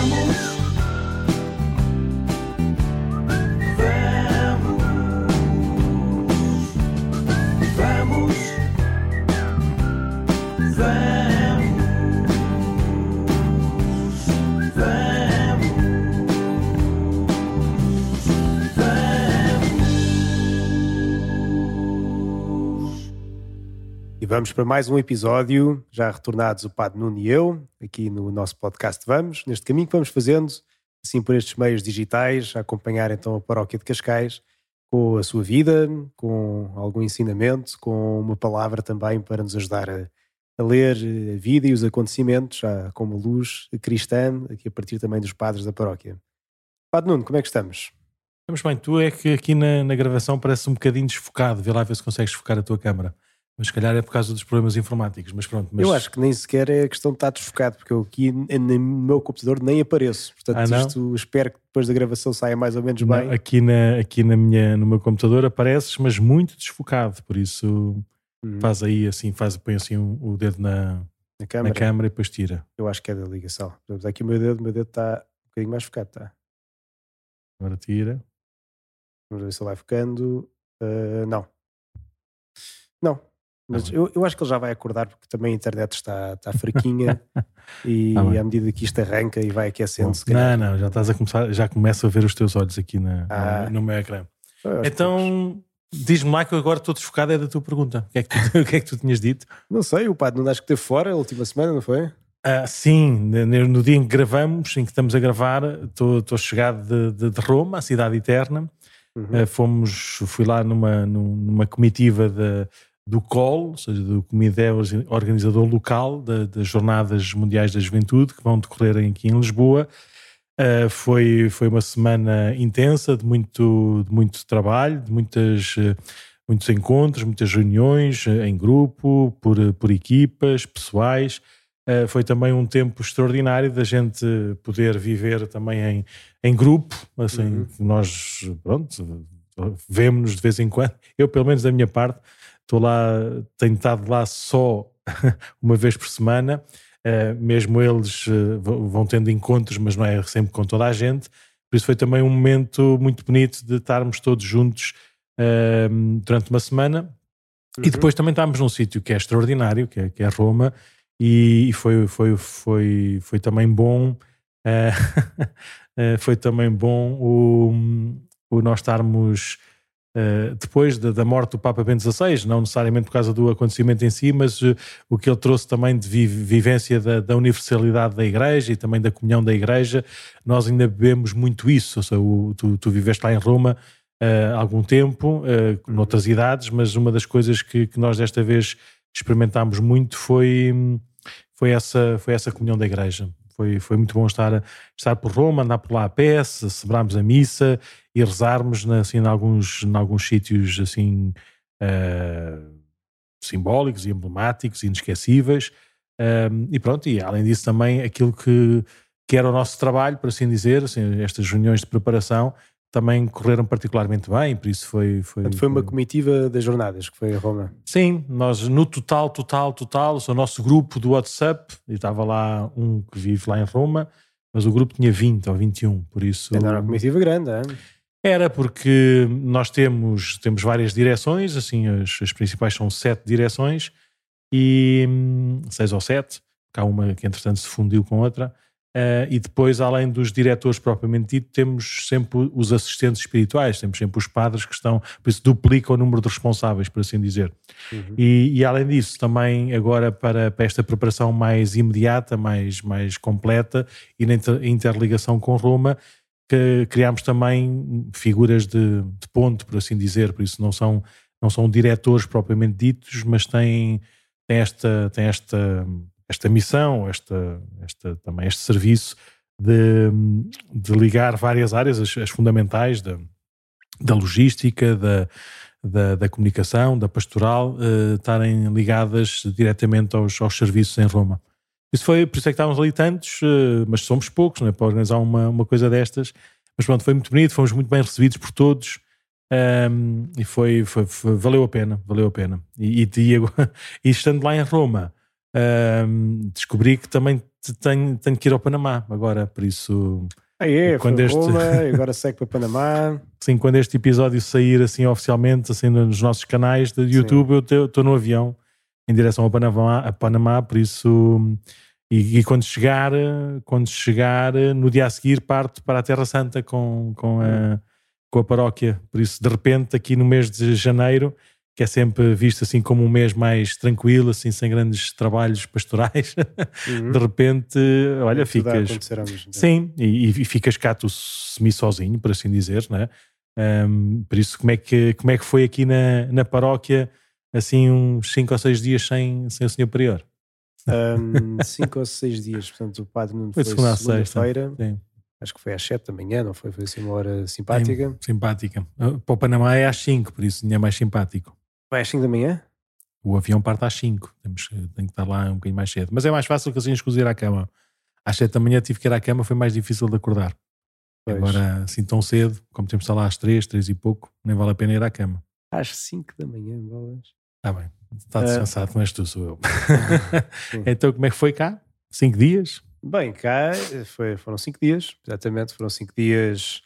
vamos para mais um episódio, já retornados o Padre Nuno e eu, aqui no nosso podcast Vamos, neste caminho que vamos fazendo, assim por estes meios digitais, a acompanhar então a paróquia de Cascais, com a sua vida, com algum ensinamento, com uma palavra também para nos ajudar a, a ler a vida e os acontecimentos, já como luz cristã, aqui a partir também dos padres da paróquia. Padre Nuno, como é que estamos? Estamos bem, tu é que aqui na, na gravação parece um bocadinho desfocado, vê lá ver se consegues focar a tua câmara. Mas se calhar é por causa dos problemas informáticos, mas pronto. Mas... Eu acho que nem sequer é questão de estar desfocado, porque eu aqui no meu computador nem apareço. Portanto, ah, isto espero que depois da gravação saia mais ou menos bem. aqui na, aqui na minha, no meu computador apareces, mas muito desfocado, por isso hum. faz aí assim, faz, põe assim o dedo na, na, câmera. na câmera e depois tira. Eu acho que é da ligação. Aqui o meu dedo, o meu dedo está um bocadinho mais focado, está. Agora tira. Vamos ver se ele vai focando. Uh, não. Não, mas ah, eu, eu acho que ele já vai acordar porque também a internet está, está fraquinha e ah, à medida que isto arranca e vai aquecendo-se. Não, não, já estás a começar, já começo a ver os teus olhos aqui na, ah. no, meu ecrã. Então, diz-me lá que eu agora estou desfocado, é da tua pergunta. O que, é que tu, o que é que tu tinhas dito? Não sei, o padre não acho que esteve fora a última semana, não foi? Ah, sim, no dia em que gravamos, em que estamos a gravar, estou, estou chegado de, de, de Roma, a cidade eterna. Uhum. Uh, fomos, fui lá numa, numa comitiva de do COL, ou seja, do Comitê Organizador Local da, das Jornadas Mundiais da Juventude, que vão decorrer aqui em Lisboa. Uh, foi, foi uma semana intensa, de muito, de muito trabalho, de muitas, uh, muitos encontros, muitas reuniões uh, em grupo, por, por equipas, pessoais. foi também um tempo extraordinário da gente poder viver também em, em grupo, assim, uhum. nós, pronto, vemos-nos de vez em quando, eu pelo menos da minha parte, Estou lá, tenho estado lá só uma vez por semana. Uh, mesmo eles uh, vão tendo encontros, mas não é sempre com toda a gente. Por isso foi também um momento muito bonito de estarmos todos juntos uh, durante uma semana. Uhum. E depois também estávamos num sítio que é extraordinário, que é, que é Roma, e, foi, foi, foi, foi também bom. foi também bom o, o nós estarmos Uh, depois da, da, morte do Papa Bento XVI, não necessariamente por causa do acontecimento em si, mas uh, o que ele trouxe também de vi vivência da, da, universalidade da Igreja e também da comunhão da Igreja, nós ainda bebemos muito isso. Ou seja, o, tu, tu, viveste lá em Roma há algum tempo, uh, noutras idades, mas uma das coisas que, que nós desta vez experimentámos muito foi, foi, essa, foi essa comunhão da Igreja. Foi, foi muito bom estar, estar por Roma, andar por lá a pé, celebrarmos a missa e rezarmos assim, em, alguns, em alguns sítios assim, uh, simbólicos e emblemáticos inesquecíveis. Um, e pronto, e além disso também aquilo que, que era o nosso trabalho, por assim dizer, assim, estas reuniões de preparação, também correram particularmente bem, por isso foi... Foi, foi uma comitiva das jornadas que foi a Roma. Sim, nós no total, total, total, o nosso grupo do WhatsApp, e estava lá um que vive lá em Roma, mas o grupo tinha 20 ou 21, por isso... Era uma comitiva grande, é? Era porque nós temos, temos várias direções, assim, as, as principais são sete direções, e hum, seis ou sete, há uma que entretanto se fundiu com outra, Uh, e depois, além dos diretores propriamente dito, temos sempre os assistentes espirituais, temos sempre os padres que estão, por isso duplica o número de responsáveis, por assim dizer. Uhum. E, e, além disso, também agora para, para, esta preparação mais imediata, mais, mais completa e na interligação com Roma, que criámos também figuras de, de ponto, por assim dizer, por isso não são, não são diretores propriamente ditos, mas têm, têm esta, têm esta esta missão, esta, esta, também este serviço de, de ligar várias áreas, as, as fundamentais da, da logística, da, da, da, comunicação, da pastoral, uh, estarem ligadas diretamente aos, aos serviços em Roma. Isso foi, por isso é que estávamos ali tantos, uh, mas somos poucos, não é, para organizar uma, uma coisa destas. Mas pronto, foi muito bonito, fomos muito bem recebidos por todos. Um, ehm, e foi, foi, foi, valeu a pena, valeu a pena. E, e, e, e estando lá em Roma, uh, descobri que também tenho, tenho que ir ao Panamá agora, por isso. Ah, é, quando este... Roma, agora segue para Panamá. Sim, quando este episódio sair assim oficialmente, assim nos nossos canais de YouTube, Sim. eu estou no avião em direção ao Panamá, a Panamá por isso. E, e, quando chegar, quando chegar, no dia a seguir, parte para a Terra Santa com, com, a, com a paróquia. Por isso, de repente, aqui no mês de janeiro, que é sempre visto assim como um mês mais tranquilo, assim sem grandes trabalhos pastorais, uhum. de repente, olha, ficas. Sim, e, e, ficas cá tu semi-sozinho, por assim dizer, né? Um, por isso, como é, que, como é que foi aqui na, na paróquia, assim, uns 5 ou 6 dias sem, sem o senhor Prior? 5 um, ou 6 dias, portanto, o padre não foi, foi segunda-feira. Acho que foi às 7 da manhã, não foi? Foi assim uma hora simpática. Sim, simpática. Para o Panamá é às 5, por isso é mais simpático. Vai às 5 da manhã? O avião parte às 5. Temos, tem que estar lá um bocadinho mais cedo. Mas é mais fácil que assim escuser à cama. Às 7 da manhã tive que ir à cama, foi mais difícil de acordar. Pois. Agora, assim tão cedo, como temos de estar lá às 3, 3 e pouco, nem vale a pena ir à cama. Às 5 da manhã, bolas. Está bem. Está descansado, uh, não és tu, sou eu. então, como é que foi cá? 5 dias? Bem, cá foi, foram 5 dias, exatamente. Foram 5 dias,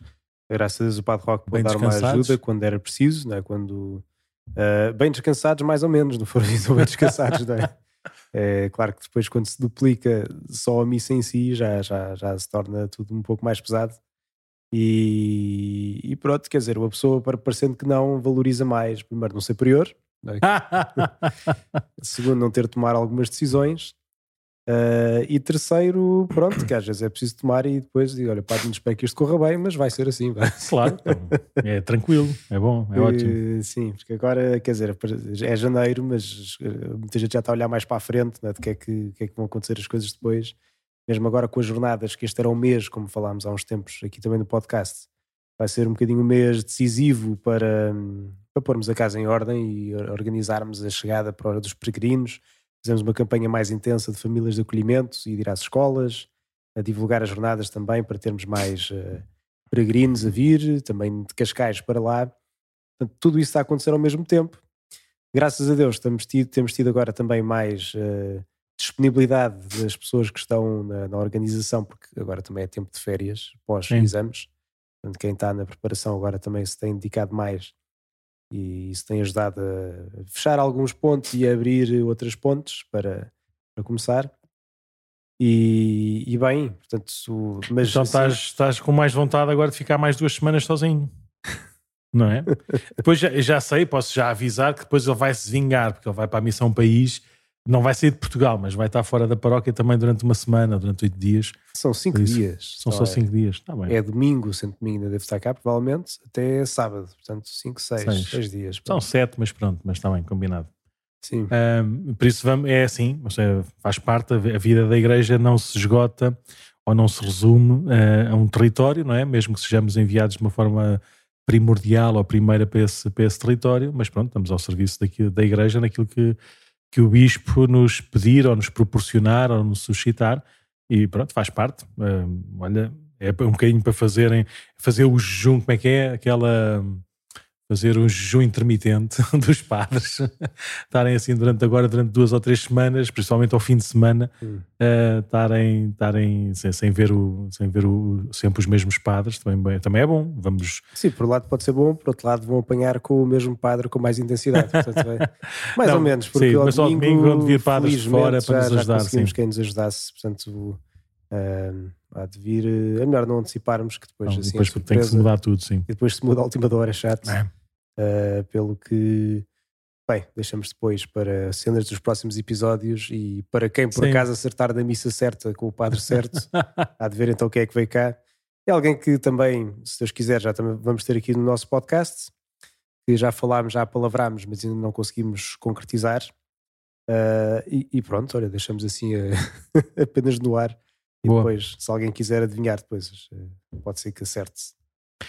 graças a Deus, o Padre Roque pôde dar uma ajuda quando era preciso, né? quando Uh, bem descansados, mais ou menos, não foram tão bem descansados, não é? É claro que depois, quando se duplica só a missa em si, já, já, já se torna tudo um pouco mais pesado. E, e pronto, quer dizer, uma pessoa, parecendo que não, valoriza mais, primeiro, não ser prior, não é? segundo, não ter de tomar algumas decisões, Uh, e terceiro, pronto, que às vezes é preciso tomar e depois digo, olha, pode-me espero que isto corra bem, mas vai ser assim. Vai. Claro, é tranquilo, é bom, é ótimo. Sim, porque agora, quer dizer, é janeiro, mas eh, muita gente já está a olhar mais para a frente, né, de que é que, que, é que vão acontecer as coisas depois. Mesmo agora com as jornadas, que este era um mês, como falámos há uns tempos aqui também no podcast, vai ser um bocadinho um mês decisivo para, para pormos a casa em ordem e organizarmos a chegada para a hora dos peregrinos Fizemos uma campanha mais intensa de famílias de acolhimento e de ir às escolas, a divulgar as jornadas também para termos mais uh, peregrinos a vir, também de Cascais para lá. Portanto, tudo isso está a acontecer ao mesmo tempo. Graças a Deus temos tido, temos tido agora também mais uh, disponibilidade das pessoas que estão na, na, organização, porque agora também é tempo de férias, pós-exames. Portanto, quem está na preparação agora também se tem dedicado mais e isso tem ajudado a fechar alguns pontos e a abrir outras pontes para, para começar. E, e bem, portanto, mas então estás, assim, estás com mais vontade agora de ficar mais duas semanas sozinho, não é? depois já, já sei, posso já avisar que depois ele vai se vingar, porque ele vai para a missão país não vai sair de Portugal, mas vai estar fora da paróquia também durante uma semana, durante oito dias. São cinco isso, dias. São só é, cinco dias. Tá é domingo, sendo domingo ainda deve estar cá, provavelmente, até sábado. Portanto, cinco, seis, seis, seis dias. São sete, mas pronto, mas está bem, combinado. Sim. Um, por isso vamos, é assim, faz parte, a vida da igreja não se esgota ou não se resume uh, a um território, não é? Mesmo que sejamos enviados de uma forma primordial ou primeira para esse, para esse território, mas pronto, estamos ao serviço daqui, da igreja naquilo que que o bispo nos pedir ou nos proporcionar ou nos suscitar e pronto, faz parte. Olha, é um bocadinho para fazerem, fazer o jejum, como é que é? Aquela fazer um jejum intermitente dos padres, estarem assim durante agora, durante duas ou três semanas, principalmente ao fim de semana, hum. uh, estarem, estarem sem, sem, ver, o, sem ver o, sempre os mesmos padres, também, também é bom. Vamos... Sim, por um lado pode ser bom, por outro lado vão apanhar com o mesmo padre com mais intensidade. Portanto, é, mais Não, ou menos, porque sim, ao mas domingo, ao domingo vão vir padres fora para nos ajudar. Já conseguimos sim. quem nos ajudasse, portanto... Uh, há de vir. É melhor não anteciparmos que depois. Não, assim, depois tem que se mudar tudo, sim. E depois se muda a última hora, é chato. É. Uh, pelo que. Bem, deixamos depois para cenas dos próximos episódios e para quem por sim. acaso acertar da missa certa com o padre certo, há de ver então quem é que veio cá. É alguém que também, se Deus quiser, já também vamos ter aqui no nosso podcast, que já falámos, já palavrámos, mas ainda não conseguimos concretizar. Uh, e, e, pronto, olha, deixamos assim a, apenas no ar. E Boa. depois, se alguém quiser adivinhar, depois eh, pode ser que acerte.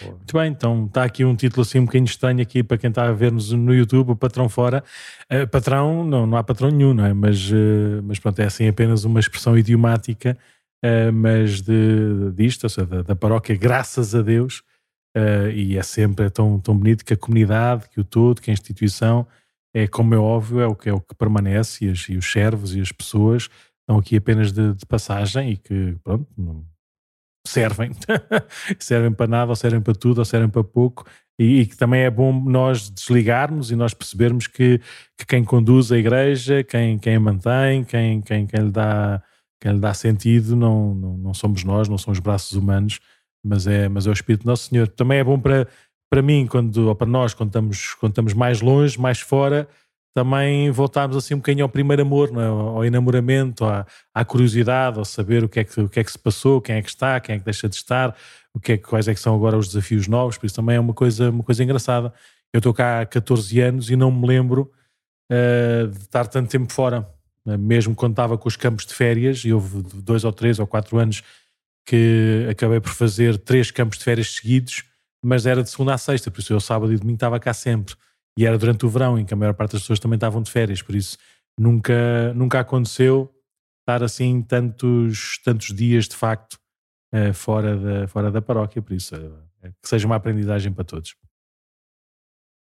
Muito bem, então está aqui um título assim um bocadinho estranho aqui para quem está a ver-nos no YouTube, o patrão fora. Uh, patrão, não, não há patrão nenhum, não é? Mas, uh, mas pronto, é assim apenas uma expressão idiomática, uh, mas de, disto, ou seja, da, da paróquia, graças a Deus, e é sempre tão, tão bonito que a comunidade, que o todo, que a instituição é como é óbvio, é o que, é o que permanece e, as, e os servos e as pessoas estão aqui apenas de, de passagem e que, pronto, não servem. servem para nada, ou servem para tudo, ou servem para pouco. E, e, que também é bom nós desligarmos e nós percebermos que, que quem conduz a igreja, quem, quem a mantém, quem, quem, quem, lhe dá, quem lhe dá sentido, não, não, não somos nós, não são os braços humanos, mas é, mas é o Espírito do Nosso Senhor. Também é bom para, para mim, quando, ou para nós, quando estamos, quando estamos mais longe, mais fora, também voltarmos assim um bocadinho ao primeiro amor, é? ao enamoramento, à, à, curiosidade, ao saber o que, é que, o que é que se passou, quem é que está, quem é que deixa de estar, o que é, quais é que são agora os desafios novos, por isso também é uma coisa, uma coisa engraçada. Eu estou cá há 14 anos e não me lembro uh, de estar tanto tempo fora, mesmo quando estava com os campos de férias, e houve dois ou três ou quatro anos que acabei por fazer três campos de férias seguidos, mas era de segunda a sexta, por isso eu sábado e domingo estava cá sempre. E era durante o verão, em que a maior parte das pessoas também estavam de férias, por isso nunca, nunca aconteceu estar assim tantos, tantos dias de facto uh, fora, da, fora da paróquia, por isso uh, que seja uma aprendizagem para todos.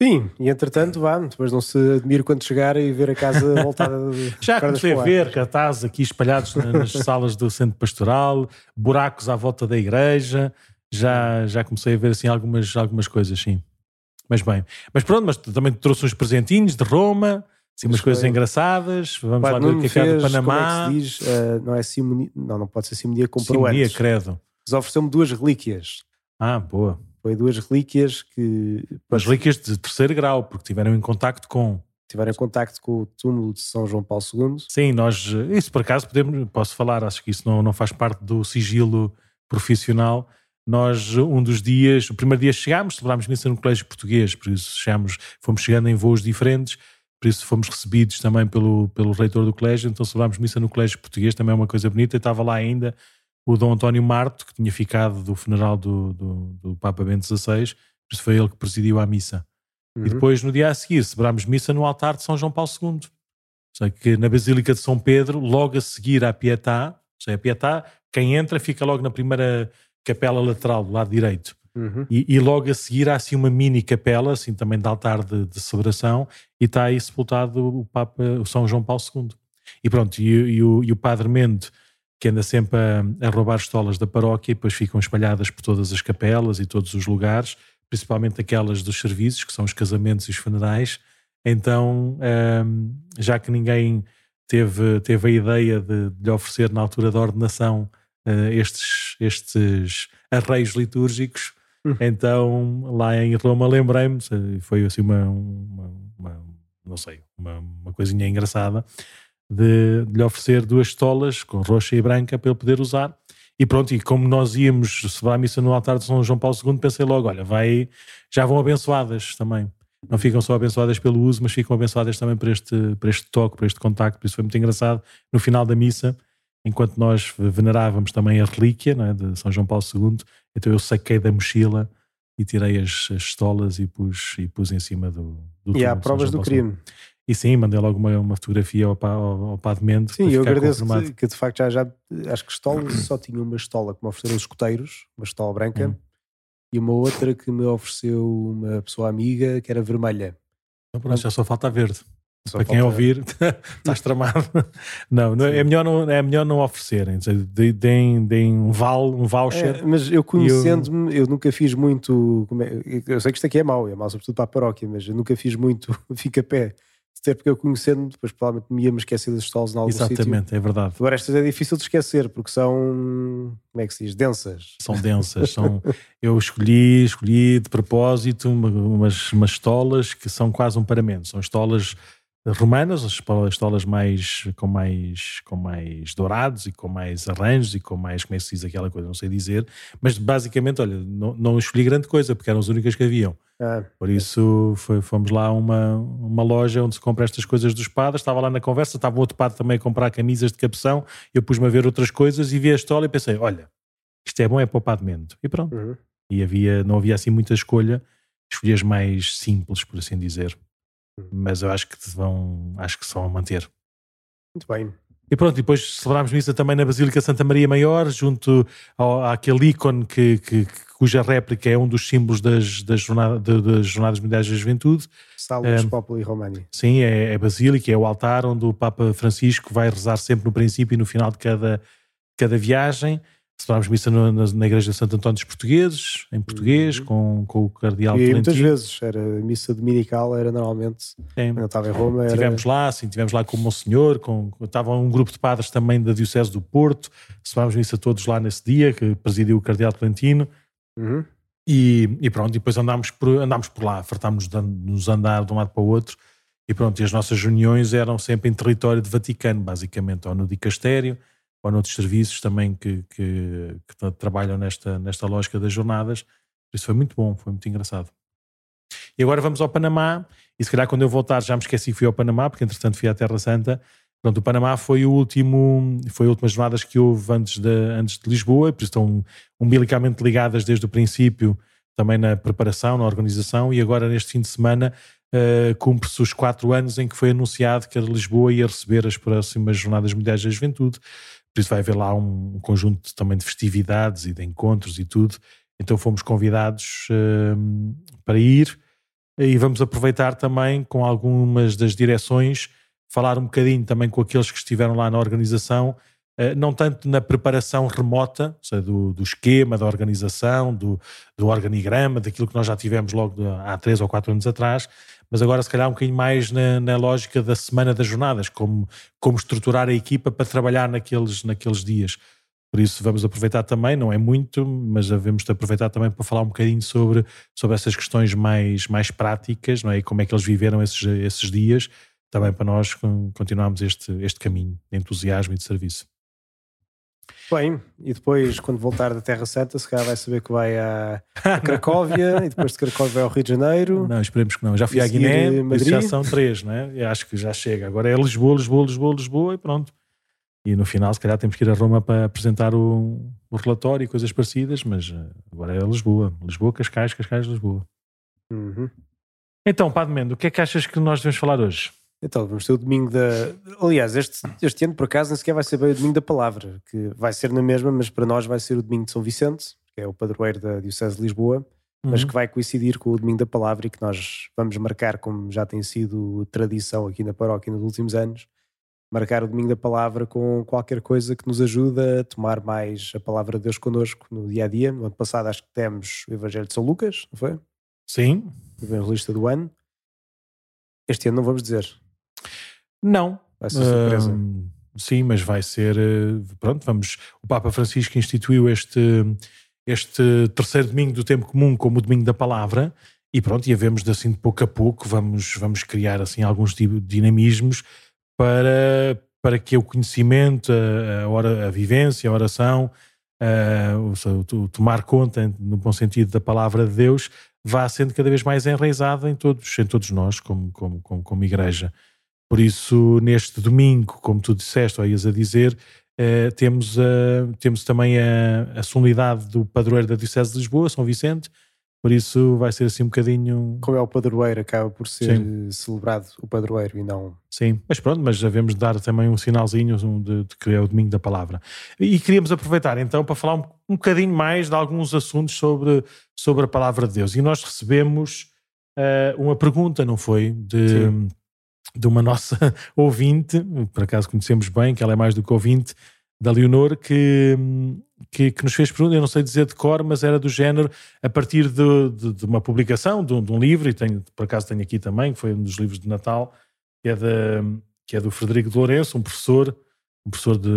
Sim, e entretanto, vá, depois não se admire quando chegar e ver a casa voltada. Já comecei a ver cartazes aqui espalhados nas salas do centro pastoral, buracos à volta da igreja, já, já comecei a ver assim algumas, algumas coisas, sim. Mas bem, mas pronto, mas também trouxe uns presentinhos de Roma, assim, umas coisas engraçadas. Vamos lá ver o que é que é do Panamá. Como é que se diz? Uh, não é simonia, não, não pode ser simonia, comprou simonia, antes. credo. Mas ofereceu-me duas relíquias. Ah, boa. Foi duas relíquias que. As relíquias de terceiro grau, porque tiveram em contacto com. Tiveram contacto com o túmulo de São João Paulo II. Sim, nós. Isso por acaso podemos, posso falar, acho que isso não, não faz parte do sigilo profissional nós, um dos dias, o primeiro dia chegámos, celebrámos missa no colégio português, por isso chegámos, fomos chegando em voos diferentes, por isso fomos recebidos também pelo, pelo reitor do colégio, então celebrámos missa no colégio português, também é uma coisa bonita, e estava lá ainda o Dom António Marto, que tinha ficado do funeral do, do, do Papa Bento XVI, por isso foi ele que presidiu a missa. Uhum. E depois, no dia a seguir, celebrámos missa no altar de São João Paulo II. Sei que na Basílica de São Pedro, logo a seguir à Pietá, sei, a Pietá, quem entra fica logo na primeira capela lateral do lado direito. Uhum. E, e, logo a seguir há assim uma mini capela, assim também de altar de, de celebração, e está aí sepultado o Papa, o São João Paulo II. E pronto, e, e, o, e o Padre Mendo, que anda sempre a, a roubar estolas da paróquia, e depois ficam espalhadas por todas as capelas e todos os lugares, principalmente aquelas dos serviços, que são os casamentos e os funerais. Então, um, já que ninguém teve, teve a ideia de, de lhe oferecer na altura da ordenação uh, estes, estes arreios litúrgicos. Uhum. Então, lá em Roma, lembrei-me, foi assim uma, uma, uma, não sei, uma, uma coisinha engraçada, de, de lhe oferecer duas estolas com roxa e branca para ele poder usar. E pronto, e como nós íamos celebrar a missa no altar de São João Paulo II, pensei logo, olha, vai, já vão abençoadas também. Não ficam só abençoadas pelo uso, mas ficam abençoadas também por este, por este toque, por este contacto. Por isso foi muito engraçado. No final da missa, enquanto nós venerávamos também a relíquia é, de São João Paulo II, então eu saquei da mochila e tirei as, as estolas e pus, e pus em cima do, do E há provas do crime. E sim, mandei logo uma, uma fotografia ao, ao, ao Padre Mendes. Sim, eu agradeço que, que, de facto já, já acho que estolas só tinha uma estola que me ofereceram os escuteiros, uma estola branca, hum. e uma outra que me ofereceu uma pessoa amiga que era vermelha. Então, pronto, já só falta verde. Só para quem ouvir, estás tramado. Não, não é, melhor não, é melhor não oferecerem. Deem, deem um, val, um voucher. É, mas eu conhecendo-me, eu... eu... nunca fiz muito. É, eu sei que isto aqui é mau, é mau sobretudo para a paróquia, mas eu nunca fiz muito fica-pé. Até porque eu conhecendo-me, depois provavelmente me ia me esquecer das stoles em algum Exatamente, sítio. é verdade. Agora estas é difícil de esquecer porque são, como é que se diz, densas. São densas. são, eu escolhi, escolhi de propósito umas, umas estolas que são quase um paramento. São estolas romanas, as estolas mais com mais com mais dourados e com mais arranjos e com mais como é que se diz aquela coisa, não sei dizer, mas basicamente, olha, não, não escolhi grande coisa porque eram as únicas que haviam. Ah, Por isso foi, fomos lá a uma, uma loja onde se compra estas coisas dos padres, estava lá na conversa, estava outro padre também a comprar camisas de capção, eu pus-me a ver outras coisas e vi a estola e pensei, olha, isto é bom, é para o Padre Mendo. E pronto. Uhum. E havia, não havia assim muita escolha, escolhi as mais simples, por assim dizer mas eu acho que vão, acho que se vão manter. Muito bem. E pronto, depois celebrámos missa também na Basílica Santa Maria Maior, junto ao, àquele ícone que, que, cuja réplica é um dos símbolos das, das, jornada, das Jornadas Mundiais da Juventude. Salus um, Populi Romani. Sim, é, é Basílica, é o altar onde o Papa Francisco vai rezar sempre no princípio e no final de cada, cada viagem. Celebramos missa no, na, na, Igreja de Santo António dos Portugueses, em português, uhum. com, com o Cardeal E muitas vezes, era missa dominical, era normalmente, é. quando eu estava em Roma... Era... Tivemos lá, sim, tivemos lá com o Monsenhor, com, estava um grupo de padres também da Diocese do Porto, celebramos missa todos lá nesse dia, que presidiu o Cardeal Tolentino. Uhum. E, e, pronto, e depois andámos por, andámos por lá, fartámos de nos andar de um lado para o outro, e pronto, e as nossas reuniões eram sempre em território de Vaticano, basicamente, ou no dicastério, ou noutros serviços também que, que, que, trabalham nesta, nesta lógica das jornadas. Isso foi muito bom, foi muito engraçado. E agora vamos ao Panamá, e se calhar quando eu voltar já me esqueci que fui ao Panamá, porque entretanto fui à Terra Santa. Pronto, o Panamá foi o último, foi a última jornadas que houve antes de, antes de Lisboa, por isso estão umbilicamente ligadas desde o princípio, também na preparação, na organização, e agora neste fim de semana uh, cumpre-se os quatro anos em que foi anunciado que a Lisboa ia receber as próximas Jornadas Mundiais da Juventude. Por isso vai haver lá um, conjunto também de festividades e de encontros e tudo. Então fomos convidados uh, para ir e vamos aproveitar também com algumas das direções, falar um bocadinho também com aqueles que estiveram lá na organização, uh, não tanto na preparação remota, seja, do, do, esquema, da organização, do, do organigrama, daquilo que nós já tivemos logo há três ou quatro anos atrás, mas agora se calhar um bocadinho mais na, na, lógica da semana das jornadas, como, como estruturar a equipa para trabalhar naqueles, naqueles dias. Por isso vamos aproveitar também, não é muito, mas devemos aproveitar também para falar um bocadinho sobre, sobre essas questões mais, mais práticas, não é? E como é que eles viveram esses, esses dias, também para nós continuarmos este, este caminho de entusiasmo e de serviço. Bem, e depois, quando voltar da Terra Santa, se calhar vai saber que vai a, a Cracóvia e depois de Cracóvia vai ao Rio de Janeiro. Não, esperemos que não. Já fui à Guiné, mas já são três, né? Eu acho que já chega. Agora é Lisboa, Lisboa, Lisboa, Lisboa e pronto. E no final, se calhar, temos que ir a Roma para apresentar o, o relatório e coisas parecidas, mas eh, agora é Lisboa. Lisboa, Cascais, Cascais, Lisboa. Uhum. Então, Padre Mendo, o que é que achas que nós devemos falar hoje? Então, vamos ter o domingo da. Aliás, este, este ano, por acaso, nem sequer vai ser bem o domingo da palavra, que vai ser na mesma, mas para nós vai ser o domingo de São Vicente, que é o padroeiro da Diocese de Lisboa, uhum. mas que vai coincidir com o domingo da palavra e que nós vamos marcar, como já tem sido tradição aqui na paróquia nos últimos anos, marcar o domingo da palavra com qualquer coisa que nos ajude a tomar mais a palavra de Deus connosco no dia a dia. No ano passado, acho que temos o Evangelho de São Lucas, não foi? Sim. O evangelista do ano. Este ano não vamos dizer. Não. Vai ser surpresa. Uh, sim, mas vai ser. Eh, pronto, vamos. O Papa Francisco instituiu este, este terceiro domingo do tempo comum como o domingo da palavra. E pronto, e havemos de assim de pouco a pouco, vamos, vamos criar assim alguns dinamismos para, para que o conhecimento, a, a, a vivência, a oração, a, o, o, tomar conta, no bom sentido, da palavra de Deus, vá sendo cada vez mais enraizada em todos, em todos nós, como, como, como, como igreja. Por isso, neste domingo, como tu disseste, ou ias a dizer, eh, temos, temos também a, a solenidade do padroeiro da Diocese de Lisboa, São Vicente, por isso vai ser assim um bocadinho. Como é o padroeiro, acaba por ser Sim. celebrado o padroeiro e não. Sim, mas pronto, mas devemos dar também um sinalzinho de, de, que é o domingo da palavra. E queríamos aproveitar então para falar um, um bocadinho mais de alguns assuntos sobre, sobre a palavra de Deus. E nós recebemos uh, uma pergunta, não foi? De. Sim de uma nossa ouvinte, por acaso conhecemos bem, que ela é mais do que ouvinte, da Leonor, que, que, que, nos fez pergunta, eu não sei dizer de cor, mas era do género, a partir de, de, de uma publicação, de, de, um livro, e tenho, por acaso tenho aqui também, que foi um dos livros de Natal, que é, de, que é do Frederico de Lourenço, um professor, um professor de,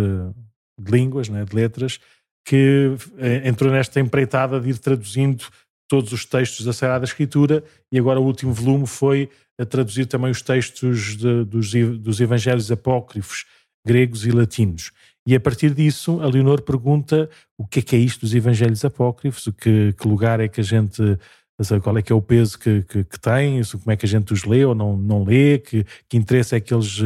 de línguas, né, de letras, que eh, entrou nesta empreitada de ir traduzindo todos os textos da Sagrada Escritura e agora o último volume foi a traduzir também os textos de, dos, dos evangelhos apócrifos gregos e latinos. E a partir disso, a Leonor pergunta o que é que é isto dos evangelhos apócrifos, que, que lugar é que a gente, qual é que é o peso que, que, que tem, como é que a gente os lê ou não, não lê, que, que interesse é que eles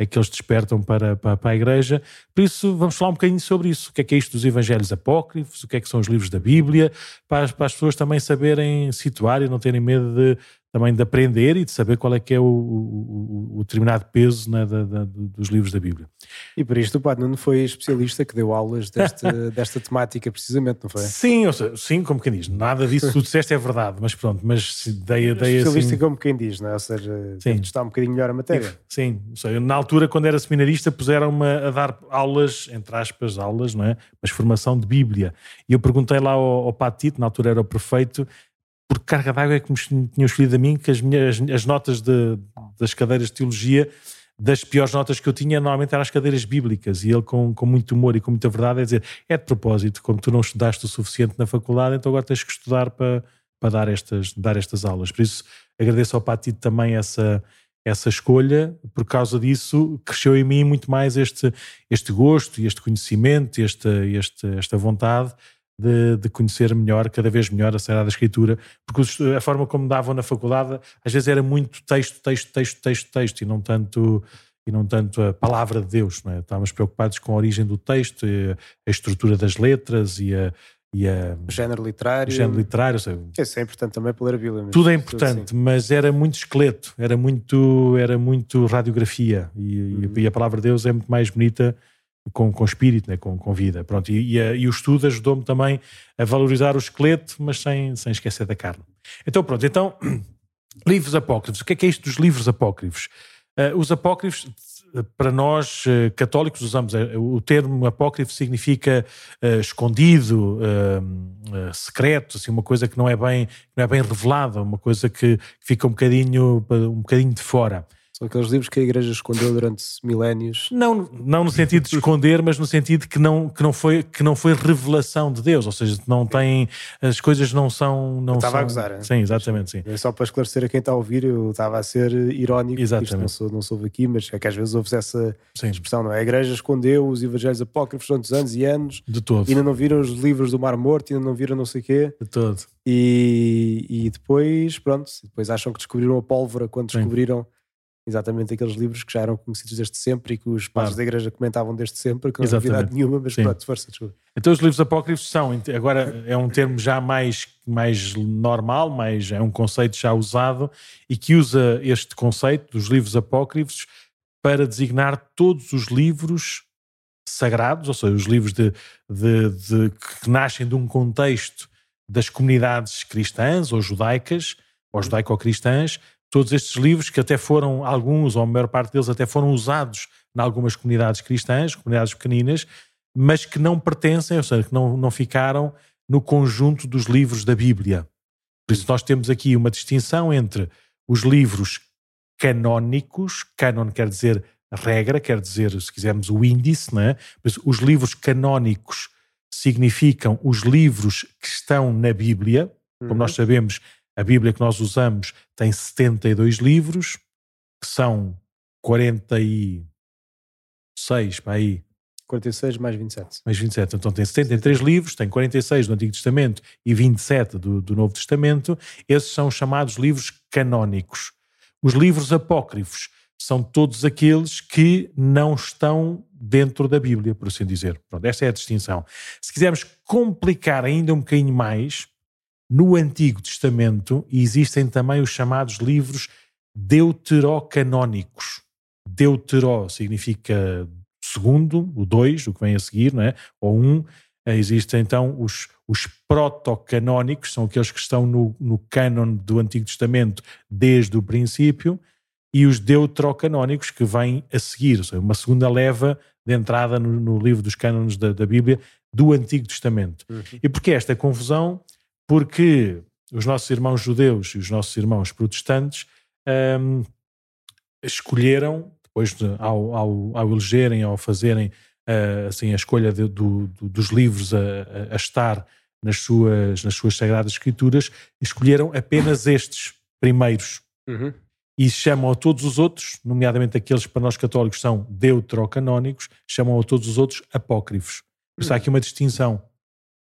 é que eles despertam para, para, para, a Igreja. Por isso, vamos falar um bocadinho sobre isso. O que é que é isto dos Evangelhos Apócrifos, o que é que são os livros da Bíblia, para, para as pessoas também saberem situar e não terem medo de, também de aprender e de saber qual é que é o, o, o determinado peso né, da, da, dos livros da Bíblia. E por isto o Padre Nuno foi especialista que deu aulas deste, desta temática precisamente, não foi? Sim, ou seja, sim, como quem diz, nada disso que tu disseste é verdade, mas pronto, mas dei, dei Especialista assim... como quem diz, não é? Ou seja, está um bocadinho melhor a matéria. Sim, sei, na altura quando era seminarista puseram-me a dar aulas, entre aspas, aulas, não é? Mas formação de Bíblia. E eu perguntei lá ao, ao Patito, na altura era o prefeito, por carga d'água é que me tinham escolhido a mim que as minhas as notas de, das cadeiras de teologia das piores notas que eu tinha normalmente eram as cadeiras bíblicas. E ele com, com muito humor e com muita verdade é dizer, é de propósito como tu não estudaste o suficiente na faculdade então agora tens que estudar para, para dar, estas, dar estas aulas. Por isso agradeço ao Patito também essa essa escolha, por causa disso cresceu em mim muito mais este, este gosto e este conhecimento, este, este, esta vontade de, de, conhecer melhor, cada vez melhor a Sagrada Escritura, porque a forma como davam na faculdade às vezes era muito texto, texto, texto, texto, texto e não tanto e não tanto a palavra de Deus, não é? Estávamos preocupados com a origem do texto, a estrutura das letras e a, e a o género literário. O género literário. Seja, Isso é importante também para ler a Bíblia. Tudo é importante, assim. mas era muito esqueleto, era muito, era muito radiografia e, uhum. e, a palavra de Deus é muito mais bonita com, com espírito, né? com, com vida. Pronto, e, e, a, e o estudo ajudou-me também a valorizar o esqueleto, mas sem, sem esquecer da carne. Então, pronto, então, livros apócrifos. O que é que é isto dos livros apócrifos? Uh, os apócrifos, para nós uh, católicos, usamos uh, o termo apócrifo significa escondido, secreto, assim, uma coisa que não é bem, não é bem revelada, uma coisa que, que fica um bocadinho, um bocadinho de fora. São aqueles livros que a Igreja escondeu durante milénios. Não, não no sentido de esconder, mas no sentido que não, que não, foi, que não foi revelação de Deus, ou seja, não tem, as coisas não são. Não estava são, a gozar, é? Sim, exatamente, sim. É só para esclarecer a quem está a ouvir, eu estava a ser irónico, exatamente. não, sou, não soube aqui, mas é que às vezes ouve essa sim. expressão, não é? A Igreja escondeu os Evangelhos Apócrifos durante anos e anos. De todo. Ainda não viram os livros do Mar Morto, ainda não viram não sei o quê. De todo. E, e depois, pronto, depois acham que descobriram a pólvora quando sim. descobriram exatamente aqueles livros que já eram conhecidos desde sempre e que os padres claro. da igreja comentavam desde sempre, que não havia novidade nenhuma, mas Sim. pronto, força, desculpa. Então os livros apócrifos são, agora é um termo já mais, mais normal, mais, é um conceito já usado e que usa este conceito dos livros apócrifos para designar todos os livros sagrados, ou seja, os livros de, de, de, que nascem de um contexto das comunidades cristãs ou judaicas, ou judaico-cristãs, todos estes livros, que até foram, alguns, ou a maior parte deles, até foram usados em algumas comunidades cristãs, comunidades pequeninas, mas que não pertencem, ou seja, que não, não ficaram no conjunto dos livros da Bíblia. Por isso, nós temos aqui uma distinção entre os livros canónicos, canon quer dizer regra, quer dizer, se quisermos, o índice, né? Mas os livros canónicos significam os livros que estão na Bíblia, como uhum. nós sabemos, a Bíblia que nós usamos tem 72 livros, que são 46 para aí. 46 mais 27. Mais 27. Então tem 73 livros, tem 46 do Antigo Testamento e 27 do, do Novo Testamento. Esses são os chamados livros canónicos. Os livros apócrifos são todos aqueles que não estão dentro da Bíblia, por assim dizer. Pronto, esta é a distinção. Se quisermos complicar ainda um bocadinho mais, no Antigo Testamento existem também os chamados livros deuterocanónicos. Deutero significa segundo, o dois, o que vem a seguir, não é? ou um. Existem então os, os protocanónicos, são aqueles que estão no, no cânon do Antigo Testamento desde o princípio, e os deuterocanónicos que vêm a seguir, ou seja, uma segunda leva de entrada no, no livro dos cânones da, da, Bíblia do Antigo Testamento. Uhum. E porquê esta confusão? Porque os nossos irmãos judeus e os nossos irmãos protestantes um, escolheram, depois de, ao, ao, ao, elegerem, ao fazerem uh, assim, a escolha de, do, do, dos livros a, a, estar nas suas, nas suas Sagradas Escrituras, escolheram apenas estes primeiros. Uhum. E chamam a todos os outros, nomeadamente aqueles que para nós católicos são deuterocanónicos, chamam a todos os outros apócrifos. Por isso há aqui uma distinção.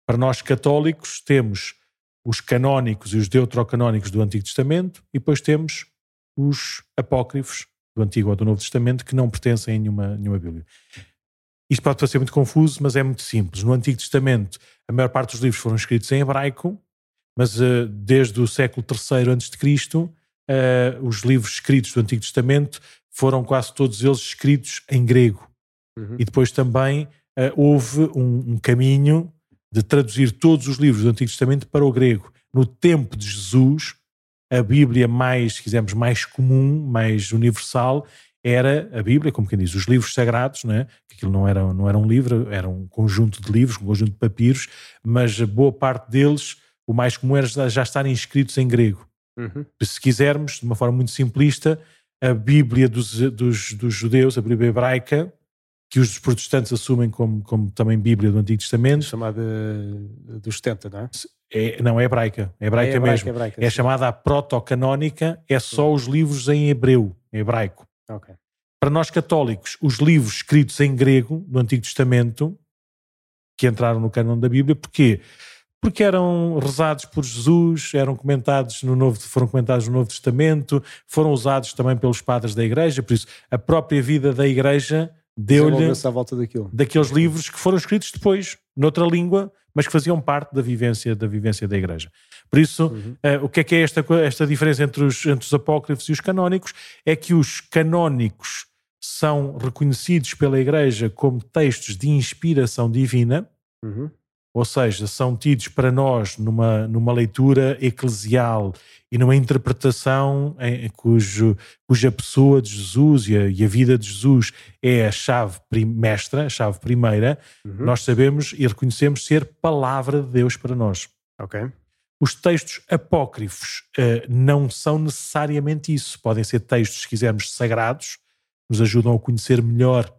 Para nós católicos temos os canónicos e os deuterocanónicos do Antigo Testamento, e depois temos os apócrifos do Antigo ou do Novo Testamento que não pertencem a nenhuma, nenhuma Bíblia. Isto pode parecer muito confuso, mas é muito simples. No Antigo Testamento, a maior parte dos livros foram escritos em hebraico, mas uh, desde o século III a.C., uh, os livros escritos do Antigo Testamento foram quase todos eles escritos em grego. Uhum. E depois também uh, houve um, um, caminho de traduzir todos os livros do Antigo Testamento para o grego. No tempo de Jesus, a Bíblia mais, se quisermos, mais comum, mais universal, era a Bíblia, como quem diz, os livros sagrados, é? que aquilo não era, não era um livro, era um conjunto de livros, um conjunto de papiros, mas a boa parte deles, o mais comum era já estarem escritos em grego. Uhum. Se quisermos, de uma forma muito simplista, a Bíblia dos, dos, dos judeus, a Bíblia hebraica, que os protestantes assumem como, como também Bíblia do Antigo Testamento. Chamada dos 70, não é? é? Não, é hebraica. É hebraica, é hebraica mesmo. Hebraica, é chamada a proto-canónica, é só os livros em hebreu, em hebraico. Okay. Para nós católicos, os livros escritos em grego, no Antigo Testamento, que entraram no cânon da Bíblia, porquê? porque eram rezados por Jesus, eram comentados no Novo, foram comentados no Novo Testamento, foram usados também pelos padres da Igreja, por isso a própria vida da Igreja deu-lhe daqueles livros que foram escritos depois, noutra língua, mas que faziam parte da vivência da vivência da Igreja. Por isso, uhum. uh, o que é que é esta, esta diferença entre os, entre os apócrifos e os canónicos? É que os canónicos são reconhecidos pela Igreja como textos de inspiração divina, uhum ou seja, são tidos para nós numa, numa leitura eclesial e numa interpretação em, cujo, cuja pessoa de Jesus e a, e a, vida de Jesus é a chave mestra, a chave primeira, uhum. nós sabemos e reconhecemos ser palavra de Deus para nós. Ok. Os textos apócrifos uh, não são necessariamente isso. Podem ser textos, se quisermos, sagrados, nos ajudam a conhecer melhor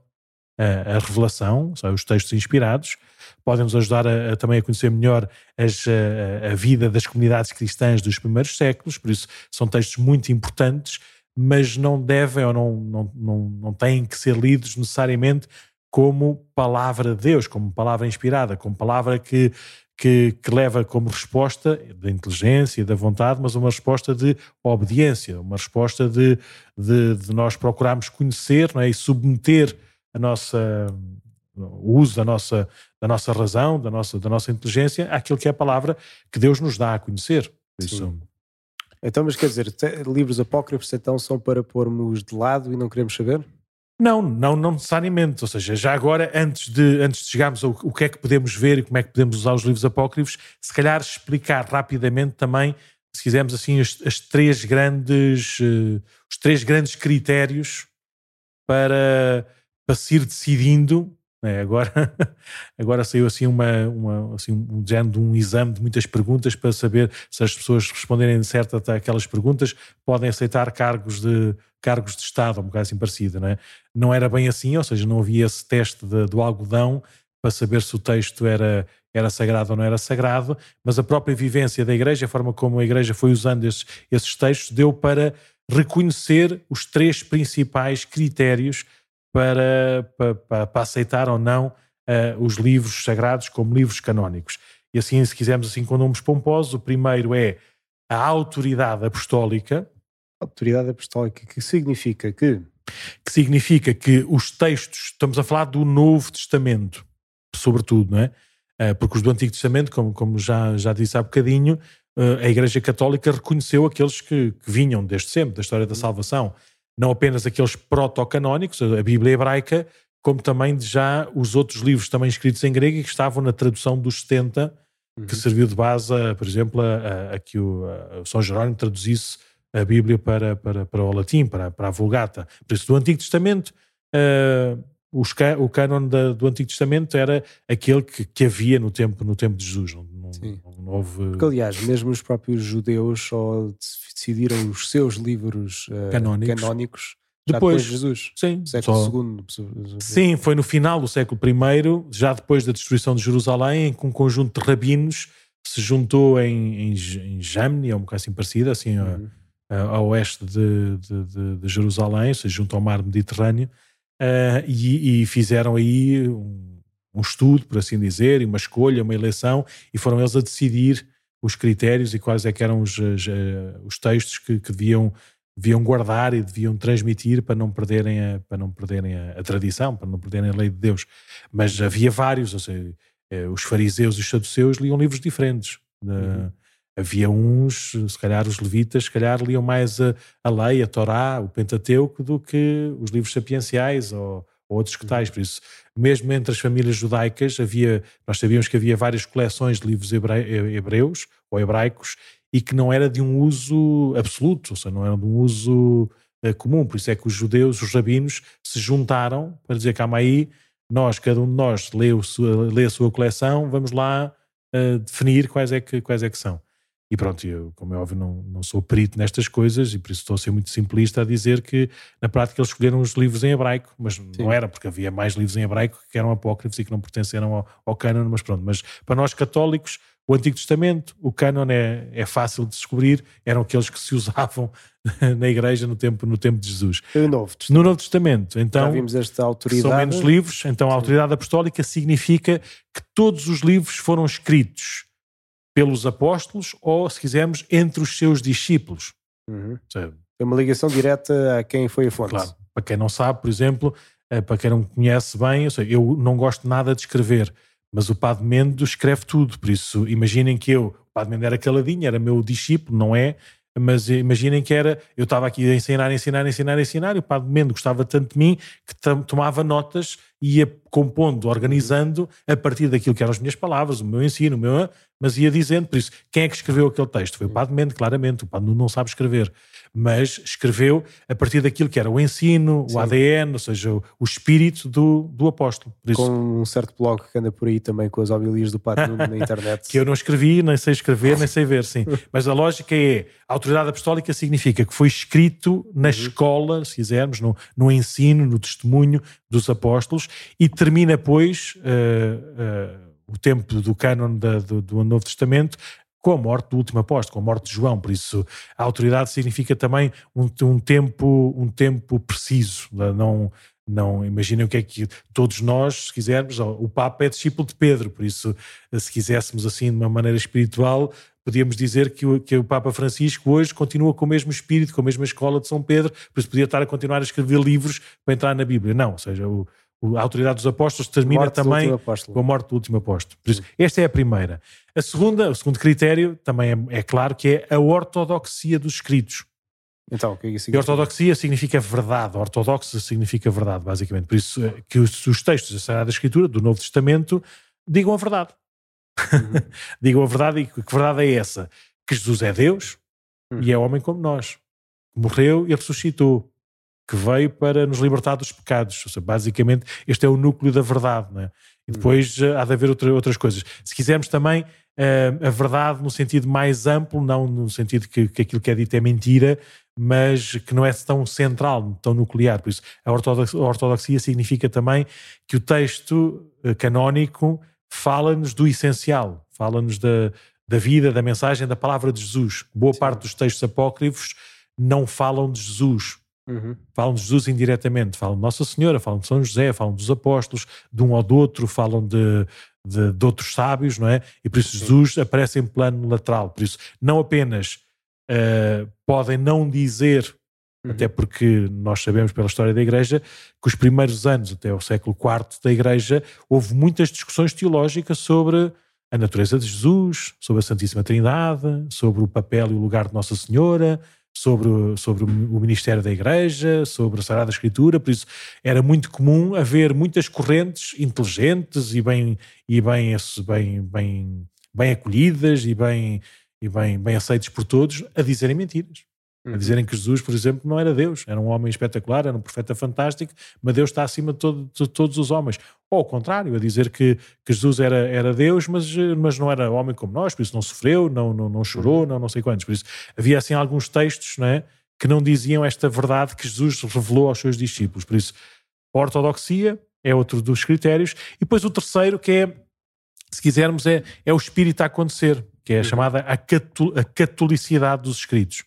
uh, a revelação, são os textos inspirados, podem nos ajudar a, a, também a conhecer melhor as, a, a, vida das comunidades cristãs dos primeiros séculos, por isso são textos muito importantes, mas não devem ou não, não, não, não têm que ser lidos necessariamente como palavra de Deus, como palavra inspirada, como palavra que, que, que, leva como resposta da inteligência, da vontade, mas uma resposta de obediência, uma resposta de, de, de nós procurarmos conhecer não é? e submeter a nossa, o uso da nossa, da nossa razão, da nossa, da nossa inteligência, àquilo que é a palavra que Deus nos dá a conhecer. Isso. Então, mas quer dizer, livros apócrifos então são para pormos de lado e não queremos saber? Não, não, não necessariamente. Ou seja, já agora, antes de, antes de chegarmos ao o que é que podemos ver e como é que podemos usar os livros apócrifos, se calhar explicar rapidamente também, se quisermos assim, as, as três grandes, uh, os três grandes critérios para, para se ir decidindo é, agora, agora saiu assim, uma, uma, assim um género de um exame de muitas perguntas para saber se as pessoas responderem certo até aquelas perguntas podem aceitar cargos de, cargos de Estado, um bocado assim parecido, não é? Não era bem assim, ou seja, não havia esse teste de, do algodão para saber se o texto era, era sagrado ou não era sagrado, mas a própria vivência da Igreja, a forma como a Igreja foi usando esses, esses textos, deu para reconhecer os três principais critérios para, para, para aceitar ou não uh, os livros sagrados como livros canónicos. E assim, se quisermos assim com nomes pomposos, o primeiro é a autoridade apostólica. Autoridade apostólica, que significa que? Que significa que os textos, estamos a falar do Novo Testamento, sobretudo, não é? Eh, porque os do Antigo Testamento, como, como já, já disse há bocadinho, eh, a Igreja Católica reconheceu aqueles que, que vinham desde sempre, da história da salvação não apenas aqueles proto-canónicos, a Bíblia hebraica, como também já os outros livros também escritos em grego e que estavam na tradução dos 70, uhum. que serviu de base, a, por exemplo, a, a, que o a São Jerónimo traduzisse a Bíblia para, para, para o latim, para, para a Vulgata. Por isso, do Antigo Testamento, uh, os, o cânon do Antigo Testamento era aquele que, que havia no tempo, no tempo de Jesus. Não, não houve... Porque, aliás, mesmo os próprios judeus só decidiram os seus livros uh, canónicos, canónicos depois, depois de Jesus. Sim, século só... segundo. Sim, foi no final do século I, já depois da destruição de Jerusalém, em que um conjunto de rabinos se juntou em, em, em Jamni, é um bocado assim parecido, assim uhum. a, a, a, oeste de, de, de, de, Jerusalém, se juntou ao mar Mediterrâneo, uh, e, e, fizeram aí um, um, estudo, por assim dizer, e uma escolha, uma eleição, e foram eles a decidir os critérios e quais é que eram os, os, eh, os textos que, que, deviam, deviam guardar e deviam transmitir para não perderem, a, para não perderem a, a, tradição, para não perderem a lei de Deus. Mas havia vários, ou seja, eh, os fariseus e os saduceus liam livros diferentes. Uhum. Havia uns, se calhar os levitas, se calhar liam mais a, a lei, a Torá, o Pentateuco, do que os livros sapienciais ou, ou outros que tais. Por isso, mesmo entre as famílias judaicas, havia, nós sabíamos que havia várias coleções de livros hebre, hebreus ou hebraicos e que não era de um uso absoluto, ou seja, não era de um uso uh, comum. Por isso é que os judeus, os rabinos, se juntaram para dizer: calma aí, nós, cada um de nós lê, o, lê a sua coleção, vamos lá uh, definir quais é, que, quais é que são. E pronto, eu, como é óbvio, não, não sou perito nestas coisas e por isso estou a ser muito simplista a dizer que, na prática, eles escolheram os livros em hebraico, mas Sim. não era, porque havia mais livros em hebraico que eram apócrifos e que não pertenceram ao, ao cânon, mas pronto. Mas para nós católicos, o Antigo Testamento, o cânon é, é fácil de descobrir, eram aqueles que se usavam na igreja no tempo, no tempo de Jesus. No Novo Testamento. No Novo Testamento, então, Já vimos esta autoridade. são menos livros, então a autoridade apostólica significa que todos os livros foram escritos pelos apóstolos ou, se quisermos, entre os seus discípulos. Uhum. É uma ligação direta a quem foi a fonte. Claro. Para quem não sabe, por exemplo, eh, para quem não conhece bem, eu, sei, eu não gosto nada de escrever, mas o Padre Mendo escreve tudo, por isso imaginem que eu, o Padre Mendo era caladinho, era meu discípulo, não é? Mas imaginem que era, eu estava aqui a ensinar, ensinar, ensinar, ensinar, e o Padre Mendo gostava tanto de mim que tomava notas e ia compondo, organizando a partir daquilo que eram as minhas palavras, o meu ensino, o meu, mas ia dizendo, por isso, quem é que escreveu aquele texto? Foi o Padre Mendo, claramente, o Padre não sabe escrever mas escreveu a partir daquilo que era o ensino, Sim. o ADN, ou seja, o, o espírito do, do apóstolo. Isso, com um certo blog que anda por aí também com as homilias do Pato na internet. que eu não escrevi, nem sei escrever, nem sei ver, sim. Mas a lógica é, a autoridade apostólica significa que foi escrito na uhum. escola, se quisermos, no, no ensino, no testemunho dos apóstolos e termina, pois... Uh, uh, o tempo do cânon do, do Novo Testamento, com a morte do último apóstolo, com a morte de João. Por isso, a autoridade significa também um, um tempo, um tempo preciso. Não, não imaginem o que é que todos nós, se quisermos, o Papa é discípulo de Pedro, por isso, se quiséssemos assim de uma maneira espiritual, podíamos dizer que o, que o Papa Francisco hoje continua com o mesmo espírito, com a mesma escola de São Pedro, por isso podia estar a continuar a escrever livros para entrar na Bíblia. Não, ou seja, o, a autoridade dos apóstolos termina também com a morte do último apóstolo. Por isso, esta é a primeira. A segunda, o segundo critério também é, é claro que é a ortodoxia dos escritos. Então, o que é isso significa? A ortodoxia significa verdade, ortodoxa significa verdade, basicamente. Por isso, eh, que os, os textos da Sagrada Escritura, do Novo Testamento, digam a verdade. Uhum. digam a verdade e que verdade é essa? Que Jesus é Deus uhum. e é homem como nós. Morreu e ressuscitou que veio para nos libertar dos pecados. Seja, basicamente, este é o núcleo da verdade. Né? E depois uh, há de haver outra, outras coisas. Se quisermos também uh, a verdade no sentido mais amplo, não no sentido que, que aquilo que é dito é mentira, mas que não é tão central, tão nuclear. Por isso, a ortodoxia, a ortodoxia significa também que o texto uh, canónico fala-nos do essencial, fala-nos da, da vida, da mensagem, da palavra de Jesus. Boa Sim. parte dos textos apócrifos não falam de Jesus, Uhum. Falam de Jesus indiretamente, falam de Nossa Senhora, falam de São José, falam dos apóstolos, de um ou do outro, falam de, de, de outros sábios, não é? E por isso Jesus aparece em plano lateral. Por isso, não apenas uh, podem não dizer, uhum. até porque nós sabemos pela história da Igreja, que os primeiros anos, até o século IV da Igreja, houve muitas discussões teológicas sobre a natureza de Jesus, sobre a Santíssima Trindade, sobre o papel e o lugar de Nossa Senhora sobre, sobre o ministério da Igreja, sobre a Sagrada Escritura, por isso era muito comum haver muitas correntes inteligentes e bem, e bem, bem, bem, bem acolhidas e bem, e bem, bem aceitas por todos a dizerem mentiras. Uhum. A dizerem que Jesus, por exemplo, não era Deus, era um homem espetacular, era um profeta fantástico, mas Deus está acima de, todo, de todos os homens. Ou ao contrário, a dizer que, que Jesus era, era Deus, mas, mas não era homem como nós, por isso não sofreu, não, não, não chorou, uhum. não, não sei quantos. Por isso havia assim alguns textos não é, que não diziam esta verdade que Jesus revelou aos seus discípulos. Por isso, a ortodoxia é outro dos critérios. E depois o terceiro, que é, se quisermos, é, é o espírito a acontecer, que é a uhum. chamada a, a catolicidade dos escritos.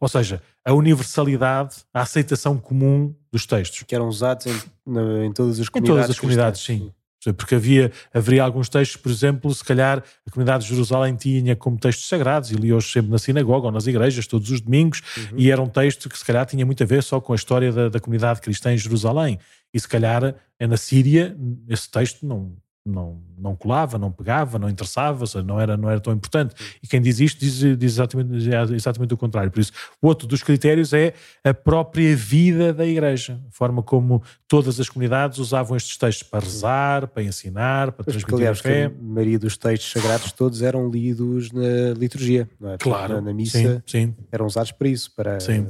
Ou seja, a universalidade, a aceitação comum dos textos. Que eram usados em, em todas as comunidades. Em todas as comunidades, sim. Porque havia, haveria alguns textos, por exemplo, se calhar a comunidade de Jerusalém tinha como textos sagrados e lia-os sempre na sinagoga ou nas igrejas, todos os domingos, uhum. e era um texto que se calhar tinha muito a ver só com a história da, da comunidade cristã em Jerusalém. E se calhar é na Síria, esse texto não, não, não colava, não pegava, não interessava, seja, não, era, não era tão importante. E quem diz isto diz, diz exatamente, exatamente o contrário. Por isso, o outro dos critérios é a própria vida da Igreja, a forma como todas as comunidades usavam estes textos para rezar, para ensinar, para Mas, transmitir aliás, a fé. a maioria dos textos sagrados todos eram lidos na liturgia, é? Claro, na, na missa sim, sim. eram usados para isso, para Sim.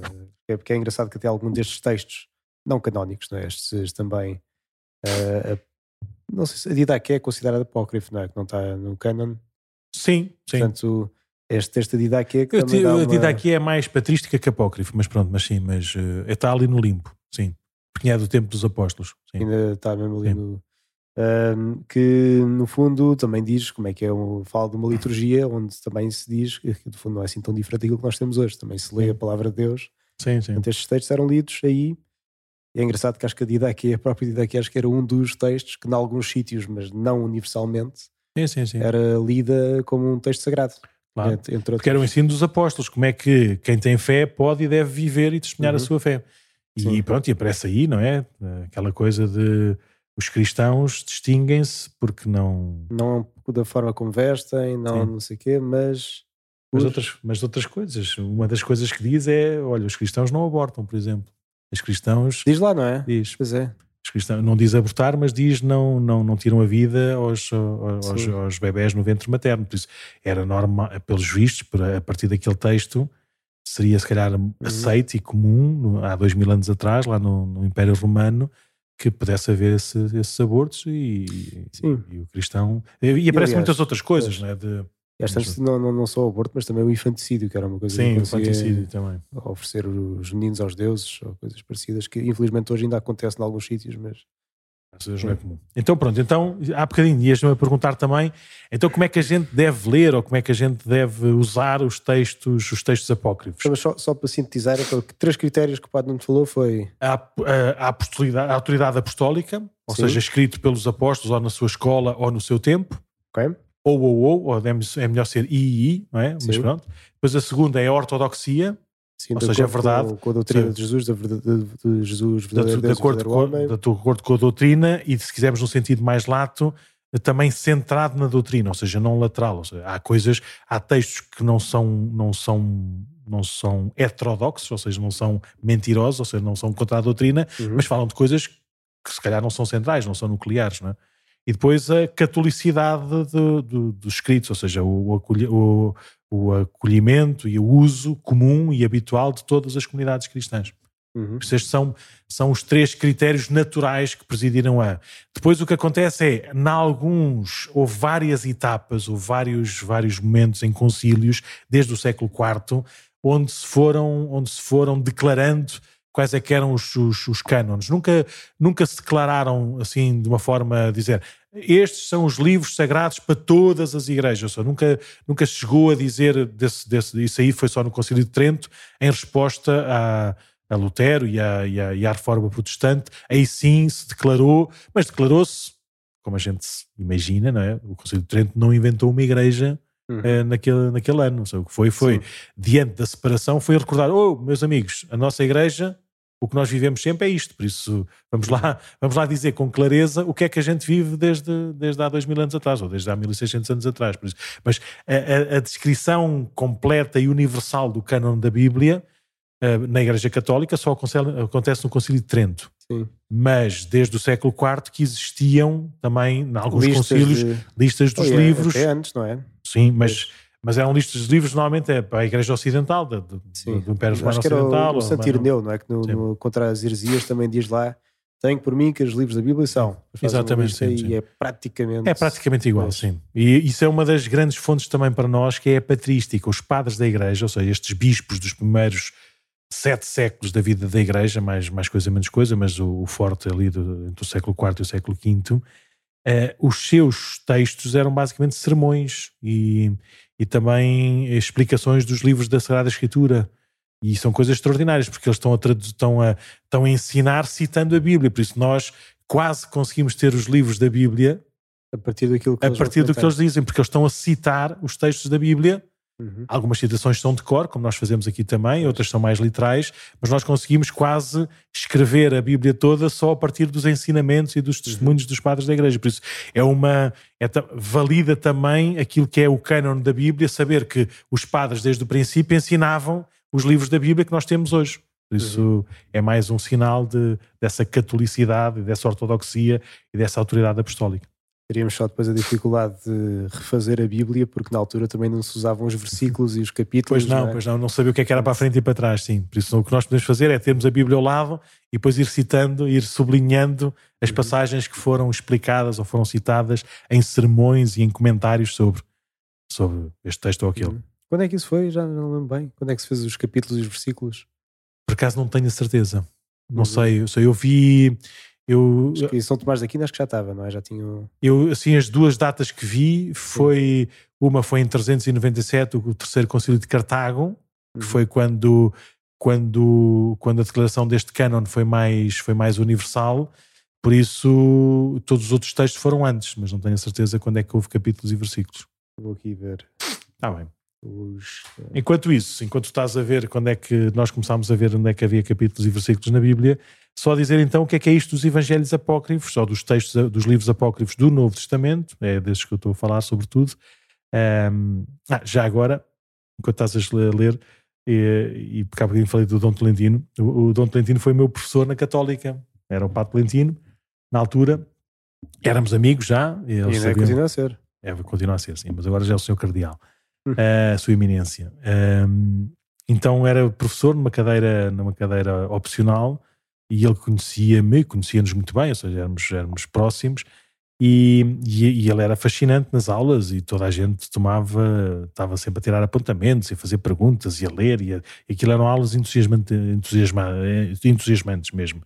é porque é engraçado que até algum destes textos não canónicos, não é? Estes também eh, a- não sei se a Didaqué é considerada apócrifo, não é? Que não está no canon. Sim, sim. Portanto, este da Didaqué que te- dá a uma... Dida aqui é mais patrística que apócrifo, mas pronto, mas sim, mas eh, está ali no limpo, sim. Porque é do tempo dos apóstolos, sim. ainda está mesmo ali Sim. no. Que no fundo também diz como é que é, um, fala de uma liturgia onde também se diz que no fundo não é assim tão diferente daquilo que nós temos hoje, também se lê Sim. a palavra de Deus, Sim, sim. portanto estes textos eram lidos aí, é engraçado que acho que a Didaquê, a própria Didaquê, acho que era um dos textos que, em alguns sítios, mas não universalmente, Sim, sim, sim. era lida como um texto sagrado, Claro. entre, entre Porque era o ensino dos apóstolos, como é que quem tem fé pode e deve viver e testemunhar a Uhum. sua fé. E Sim. pronto, e aparece aí, não é? Aquela coisa de os cristãos distinguem-se porque não. Não da forma como vestem, não, Sim. não sei o quê, mas. Mas outras, mas outras coisas. Uma das coisas que diz é: olha, os cristãos não abortam, por exemplo. Os cristãos. Diz lá, não é? Diz, Pois é. os cristãos não diz abortar, mas diz não, não, não tiram a vida aos, aos, aos bebés no ventre materno. Por isso, era normal, pelos vistos, a partir daquele texto, seria se calhar Uhum. aceito e comum há dois mil anos atrás, lá no, no Império Romano, que pudesse haver esse- esses abortos e, Sim. e o cristão. E, e aparecem muitas outras coisas, não é? Esta não, não, não só o aborto, mas também o infanticídio, que era uma coisa sim, que infanticídio também. oferecer os meninos aos deuses ou coisas parecidas, que infelizmente hoje ainda acontece em alguns sítios, mas a Deus não é comum. Então pronto, então há bocadinho ias-me a perguntar também, então como é que a gente deve ler ou como é que a gente deve usar os textos, os textos apócrifos? Mas só, só para sintetizar, então, três critérios que o Padre não te falou foi A, a, a a autoridade apostólica, ou Sim. seja, escrito pelos apóstolos ou na sua escola ou no seu tempo, ok? Ou ou ou, ou é é melhor ser i i, não é? Mas Sim. pronto. Depois a segunda é a ortodoxia, Sim, Ou de seja, a acordo verdade- com, com a doutrina Sim. de Jesus, da verdade, de, de Jesus, de, verdadeiro de Deus e acordo com, homem. de acordo com a doutrina e, se quisermos num sentido mais lato, também centrado na doutrina, ou seja, não lateral. Ou seja, há coisas, há textos que não são, não são, não são heterodoxos, ou seja, não são mentirosos, ou seja, não são contra a doutrina, Uhum. mas falam de coisas que se calhar não são centrais, não são nucleares, não é? E depois a catolicidade do- do- dos escritos, ou seja, o, acolhi- o- o acolhimento e o uso comum e habitual de todas as comunidades cristãs. Uhum. Estes são, são os três critérios naturais que presidiram a. Depois o que acontece é, em alguns, houve várias etapas, houve vários, vários momentos em concílios, desde o século IV, onde se foram, onde se foram declarando quais é que eram os, os, os cânones. Nunca, nunca se declararam assim de uma forma a dizer estes são os livros sagrados para todas as igrejas. Ou seja, nunca, nunca se chegou a dizer desse, desse, isso aí foi só no Concílio de Trento, em resposta a, a Lutero e à, e, à, e à Reforma Protestante. Aí sim se declarou, mas declarou-se, como a gente imagina, não é? o Concílio de Trento não inventou uma igreja Uhum. eh, naquele, naquele ano. Seja, o que foi, foi, Sim. diante da separação, foi recordar: oh, meus amigos, a nossa igreja, o que nós vivemos sempre é isto. Por isso, vamos lá, vamos lá dizer com clareza o que é que a gente vive desde, desde há dois mil anos atrás, ou desde há 1600 anos atrás. Por isso. Mas a, a- a descrição completa e universal do cânon da Bíblia eh, na Igreja Católica só acontece, acontece no Concílio de Trento. Sim. Mas desde o século IV que existiam também, em alguns Listas concílios, de- listas dos Oh, é, livros. Até antes, não é? Sim, mas, mas eram listas de livros, normalmente é para a Igreja Ocidental, do, Sim. Império Romano Ocidental. o, o Santo Ireneu, não é? Que no, Sim. no- contra as heresias também diz lá: tenho por mim que os livros da Bíblia são. Exatamente, lista sim, E sim. é praticamente. É praticamente igual, Pois. sim. E isso é uma das grandes fontes também para nós, que é a patrística. Os padres da Igreja, ou seja, estes bispos dos primeiros sete séculos da vida da Igreja, mais, mais coisa, menos coisa, mas o, o forte ali do, entre o século IV e o século V, eh, os seus textos eram basicamente sermões e, e também explicações dos livros da Sagrada Escritura. E são coisas extraordinárias, porque eles estão a, estão a, estão a ensinar citando a Bíblia. Por isso nós quase conseguimos ter os livros da Bíblia A partir daquilo que a eles partir do que eles dizem, porque eles estão a citar os textos da Bíblia Uhum. Algumas citações são de cor, como nós fazemos aqui também, outras são mais literais, mas nós conseguimos quase escrever a Bíblia toda só a partir dos ensinamentos e dos testemunhos uhum. dos padres da Igreja. Por isso, é uma. É, valida também aquilo que é o cânon da Bíblia, saber que os padres, desde o princípio, ensinavam os livros da Bíblia que nós temos hoje. Por isso, uhum. é mais um sinal de, dessa catolicidade, dessa ortodoxia e dessa autoridade apostólica. Teríamos só depois a dificuldade de refazer a Bíblia, porque na altura também não se usavam os versículos e os capítulos. Pois não, não é? pois não, não sabia o que, é que era para a frente e para trás, sim. Por isso o que nós podemos fazer é termos a Bíblia ao lado e depois ir citando, ir sublinhando as uhum. passagens que foram explicadas ou foram citadas em sermões e em comentários sobre, sobre este texto ou aquele. Uhum. Quando é que isso foi? Já não lembro bem. Quando é que se fez os capítulos e os versículos? Por acaso não tenho a certeza. Não uhum. sei. Eu, sei. eu vi eu, acho que São Tomás da Aquino acho que já estava, não é? Já tinha. Eu, assim, as duas datas que vi foi. Sim. Uma foi em 397, o terceiro concílio de Cartago, que uhum. foi quando, quando, quando a declaração deste cânon foi mais, foi mais universal. Por isso, todos os outros textos foram antes, mas não tenho a certeza quando é que houve capítulos e versículos. Vou aqui ver. Está bem. Os... Eh, enquanto isso, enquanto estás a ver quando é que nós começámos a ver onde é que havia capítulos e versículos na Bíblia, só dizer então o que é que é isto dos evangelhos apócrifos, ou dos textos, dos livros apócrifos do Novo Testamento, é desses que eu estou a falar sobretudo. Um, ah, já agora, enquanto estás a ler, e, e porque há bocadinho falei do Dom Tolentino, o, o Dom Tolentino foi meu professor na Católica, era o Pato Tolentino, na altura, éramos amigos já. E, ele ainda continua a ser. É, continua a ser, sim, mas agora já é o senhor cardeal, hum. a sua eminência. Um, então era professor numa cadeira, numa cadeira opcional, e ele conhecia-me, conhecia-nos muito bem, ou seja, éramos, éramos próximos, e, e, e, ele era fascinante nas aulas e toda a gente tomava, estava sempre a tirar apontamentos e a fazer perguntas e a ler, e, a, e aquilo eram aulas entusiasmantes, entusiasma, entusiasmantes mesmo.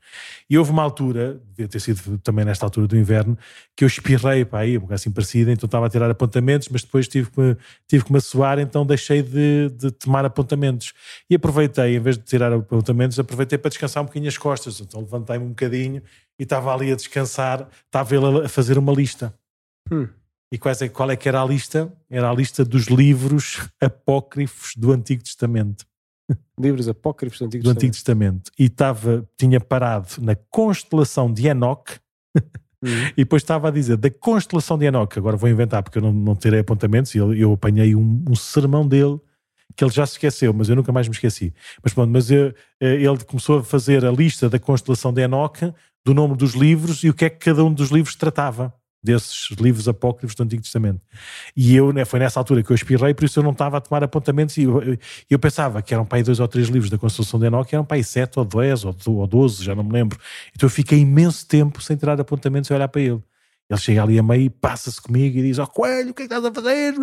E houve uma altura, devia ter sido também nesta altura do inverno, que eu espirrei para aí, um assim parecida, então estava a tirar apontamentos, mas depois tive que me, tive que me suar, então deixei de, de tomar apontamentos. E aproveitei, em vez de tirar apontamentos, aproveitei para descansar um bocadinho as costas, então levantei-me um bocadinho e estava ali a descansar, estava ele a fazer uma lista. Hum. E quais é, qual é que era a lista? Era a lista dos livros apócrifos do Antigo Testamento. Livros apócrifos do Antigo do Testamento. Antigo Testamento. E estava, tinha parado na constelação de Enoch. Hum. E depois estava a dizer da constelação de Enoch, agora vou inventar porque eu não, não terei apontamentos, e eu, eu apanhei um, um sermão dele que ele já se esqueceu, mas eu nunca mais me esqueci. Mas pronto, mas eu, eh, ele começou a fazer a lista da constelação de Enoch do nome dos livros e o que é que cada um dos livros tratava desses livros apócrifos do Antigo Testamento. E eu, né, foi nessa altura que eu espirrei, por isso eu não estava a tomar apontamentos e eu, eu pensava que eram para aí dois ou três livros da Constituição de Enoch, eram para aí sete ou dez ou doze, já não me lembro. Então eu fiquei imenso tempo sem tirar apontamentos e olhar para ele. Ele chega ali a meio, passa-se comigo e diz: Ó oh, Coelho, o que é que estás a fazer?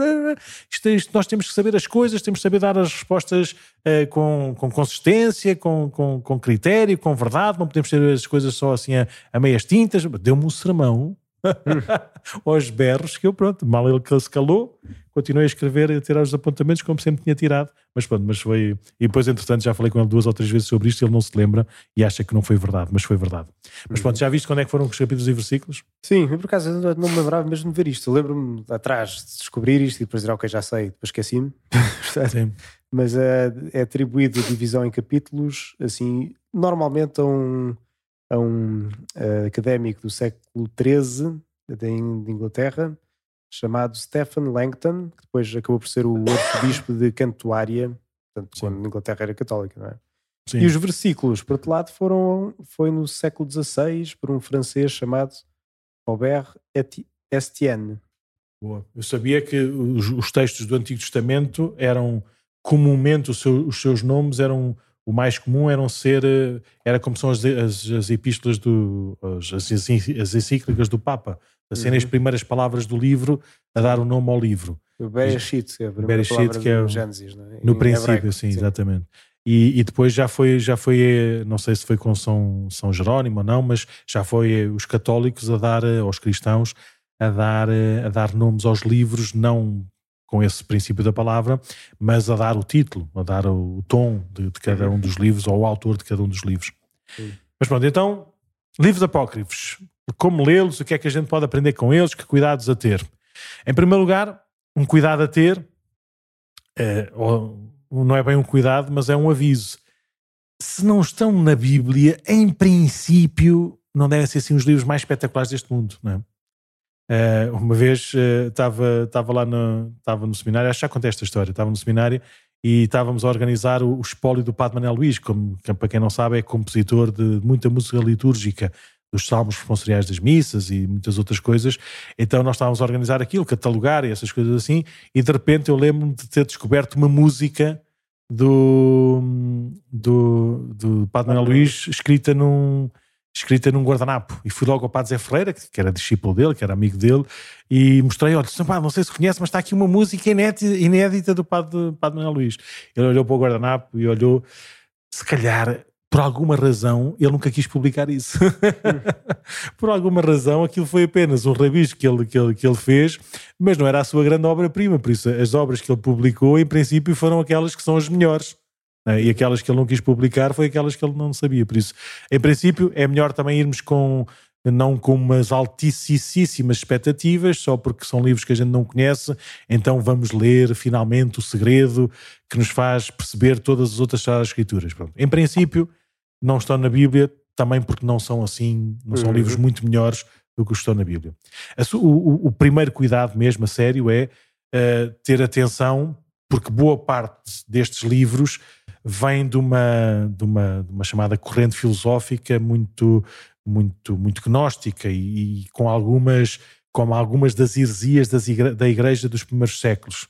Isto, isto, nós temos que saber as coisas, temos que saber dar as respostas uh, com, com consistência, com, com, com, critério, com verdade, não podemos ter as coisas só assim a, a meias tintas. Deu-me um sermão aos berros, que eu pronto, mal ele se calou, continuei a escrever e a tirar os apontamentos como sempre tinha tirado, mas pronto, mas foi, e depois entretanto já falei com ele duas ou três vezes sobre isto e ele não se lembra e acha que não foi verdade, mas foi verdade. Mas pronto, já viste quando é que foram os capítulos e versículos? Sim, eu por acaso não me lembrava mesmo de ver isto, lembro-me atrás de descobrir isto e depois dizer, ok, já sei, depois esqueci-me. mas é, é atribuído a divisão em capítulos, assim, normalmente a um a um uh, académico do século XIII de, Inglaterra chamado Stephen Langton, que depois acabou por ser o arcebispo de Cantuária, portanto, quando a Inglaterra era católica, não é? Sim. E os versículos, por outro lado, foram, foi no século XVI por um francês chamado Robert Estienne. Boa. Eu sabia que os, os, textos do Antigo Testamento eram comumente, os seus nomes eram o mais comum eram ser, eh, era como são as, as, as epístolas, do, as, as, encíclicas do Papa, a serem uhum. as primeiras palavras do livro a dar o nome ao livro. O Bereshit, é a Bereshit, que é o Gênesis, é? No princípio, hebraico, sim, sim, exatamente. E, e, depois já foi, já foi, eh, não sei se foi com São, São Jerónimo ou não, mas já foi eh, os católicos a dar, aos cristãos, a dar, a dar nomes aos livros, não com esse princípio da palavra, mas a dar o título, a dar o tom de, de cada um dos livros ou o autor de cada um dos livros. Sim. Mas pronto, então, livros apócrifos. Como lê-los, o que é que a gente pode aprender com eles, que cuidados a ter? Em primeiro lugar, um cuidado a ter é, não é bem um cuidado, mas é um aviso. Se não estão na Bíblia, em princípio, não devem ser assim os livros mais espetaculares deste mundo, não é? Uh, uma vez estava uh, lá no, estava no seminário, acho que já contei esta história, estava no seminário e estávamos a organizar o, o espólio do Padre Manuel Luís, como, que, para quem não sabe é compositor de muita música litúrgica, dos salmos responsoriais das missas e muitas outras coisas. Então nós estávamos a organizar aquilo, catalogar e essas coisas assim, e de repente eu lembro-me de ter descoberto uma música do, do, do Padre Manuel Luís escrita num, escrita num guardanapo. E fui logo ao Padre Zé Ferreira, que era discípulo dele, que era amigo dele, e mostrei, olha, não sei se conhece, mas está aqui uma música inédita, do Padre, Padre Manuel Luís. Ele olhou para o guardanapo e olhou, se calhar por alguma razão, ele nunca quis publicar isso. por alguma razão, aquilo foi apenas um rabisco que ele, que, ele, que ele fez, mas não era a sua grande obra-prima. Por isso, as obras que ele publicou, em princípio, foram aquelas que são as melhores. Né? E aquelas que ele não quis publicar foi aquelas que ele não sabia. Por isso, em princípio, é melhor também irmos com não com umas altíssimas expectativas, só porque são livros que a gente não conhece, então vamos ler finalmente o segredo que nos faz perceber todas as outras Sagradas Escrituras. Pronto. Em princípio, não estão na Bíblia, também porque não são assim, não são uhum. livros muito melhores do que os que estão na Bíblia. O, o, o primeiro cuidado mesmo, a sério, é uh, ter atenção, porque boa parte destes livros vem de uma, de uma, de uma chamada corrente filosófica muito, muito, muito gnóstica e, e com algumas, como algumas das heresias das igre da igreja dos primeiros séculos.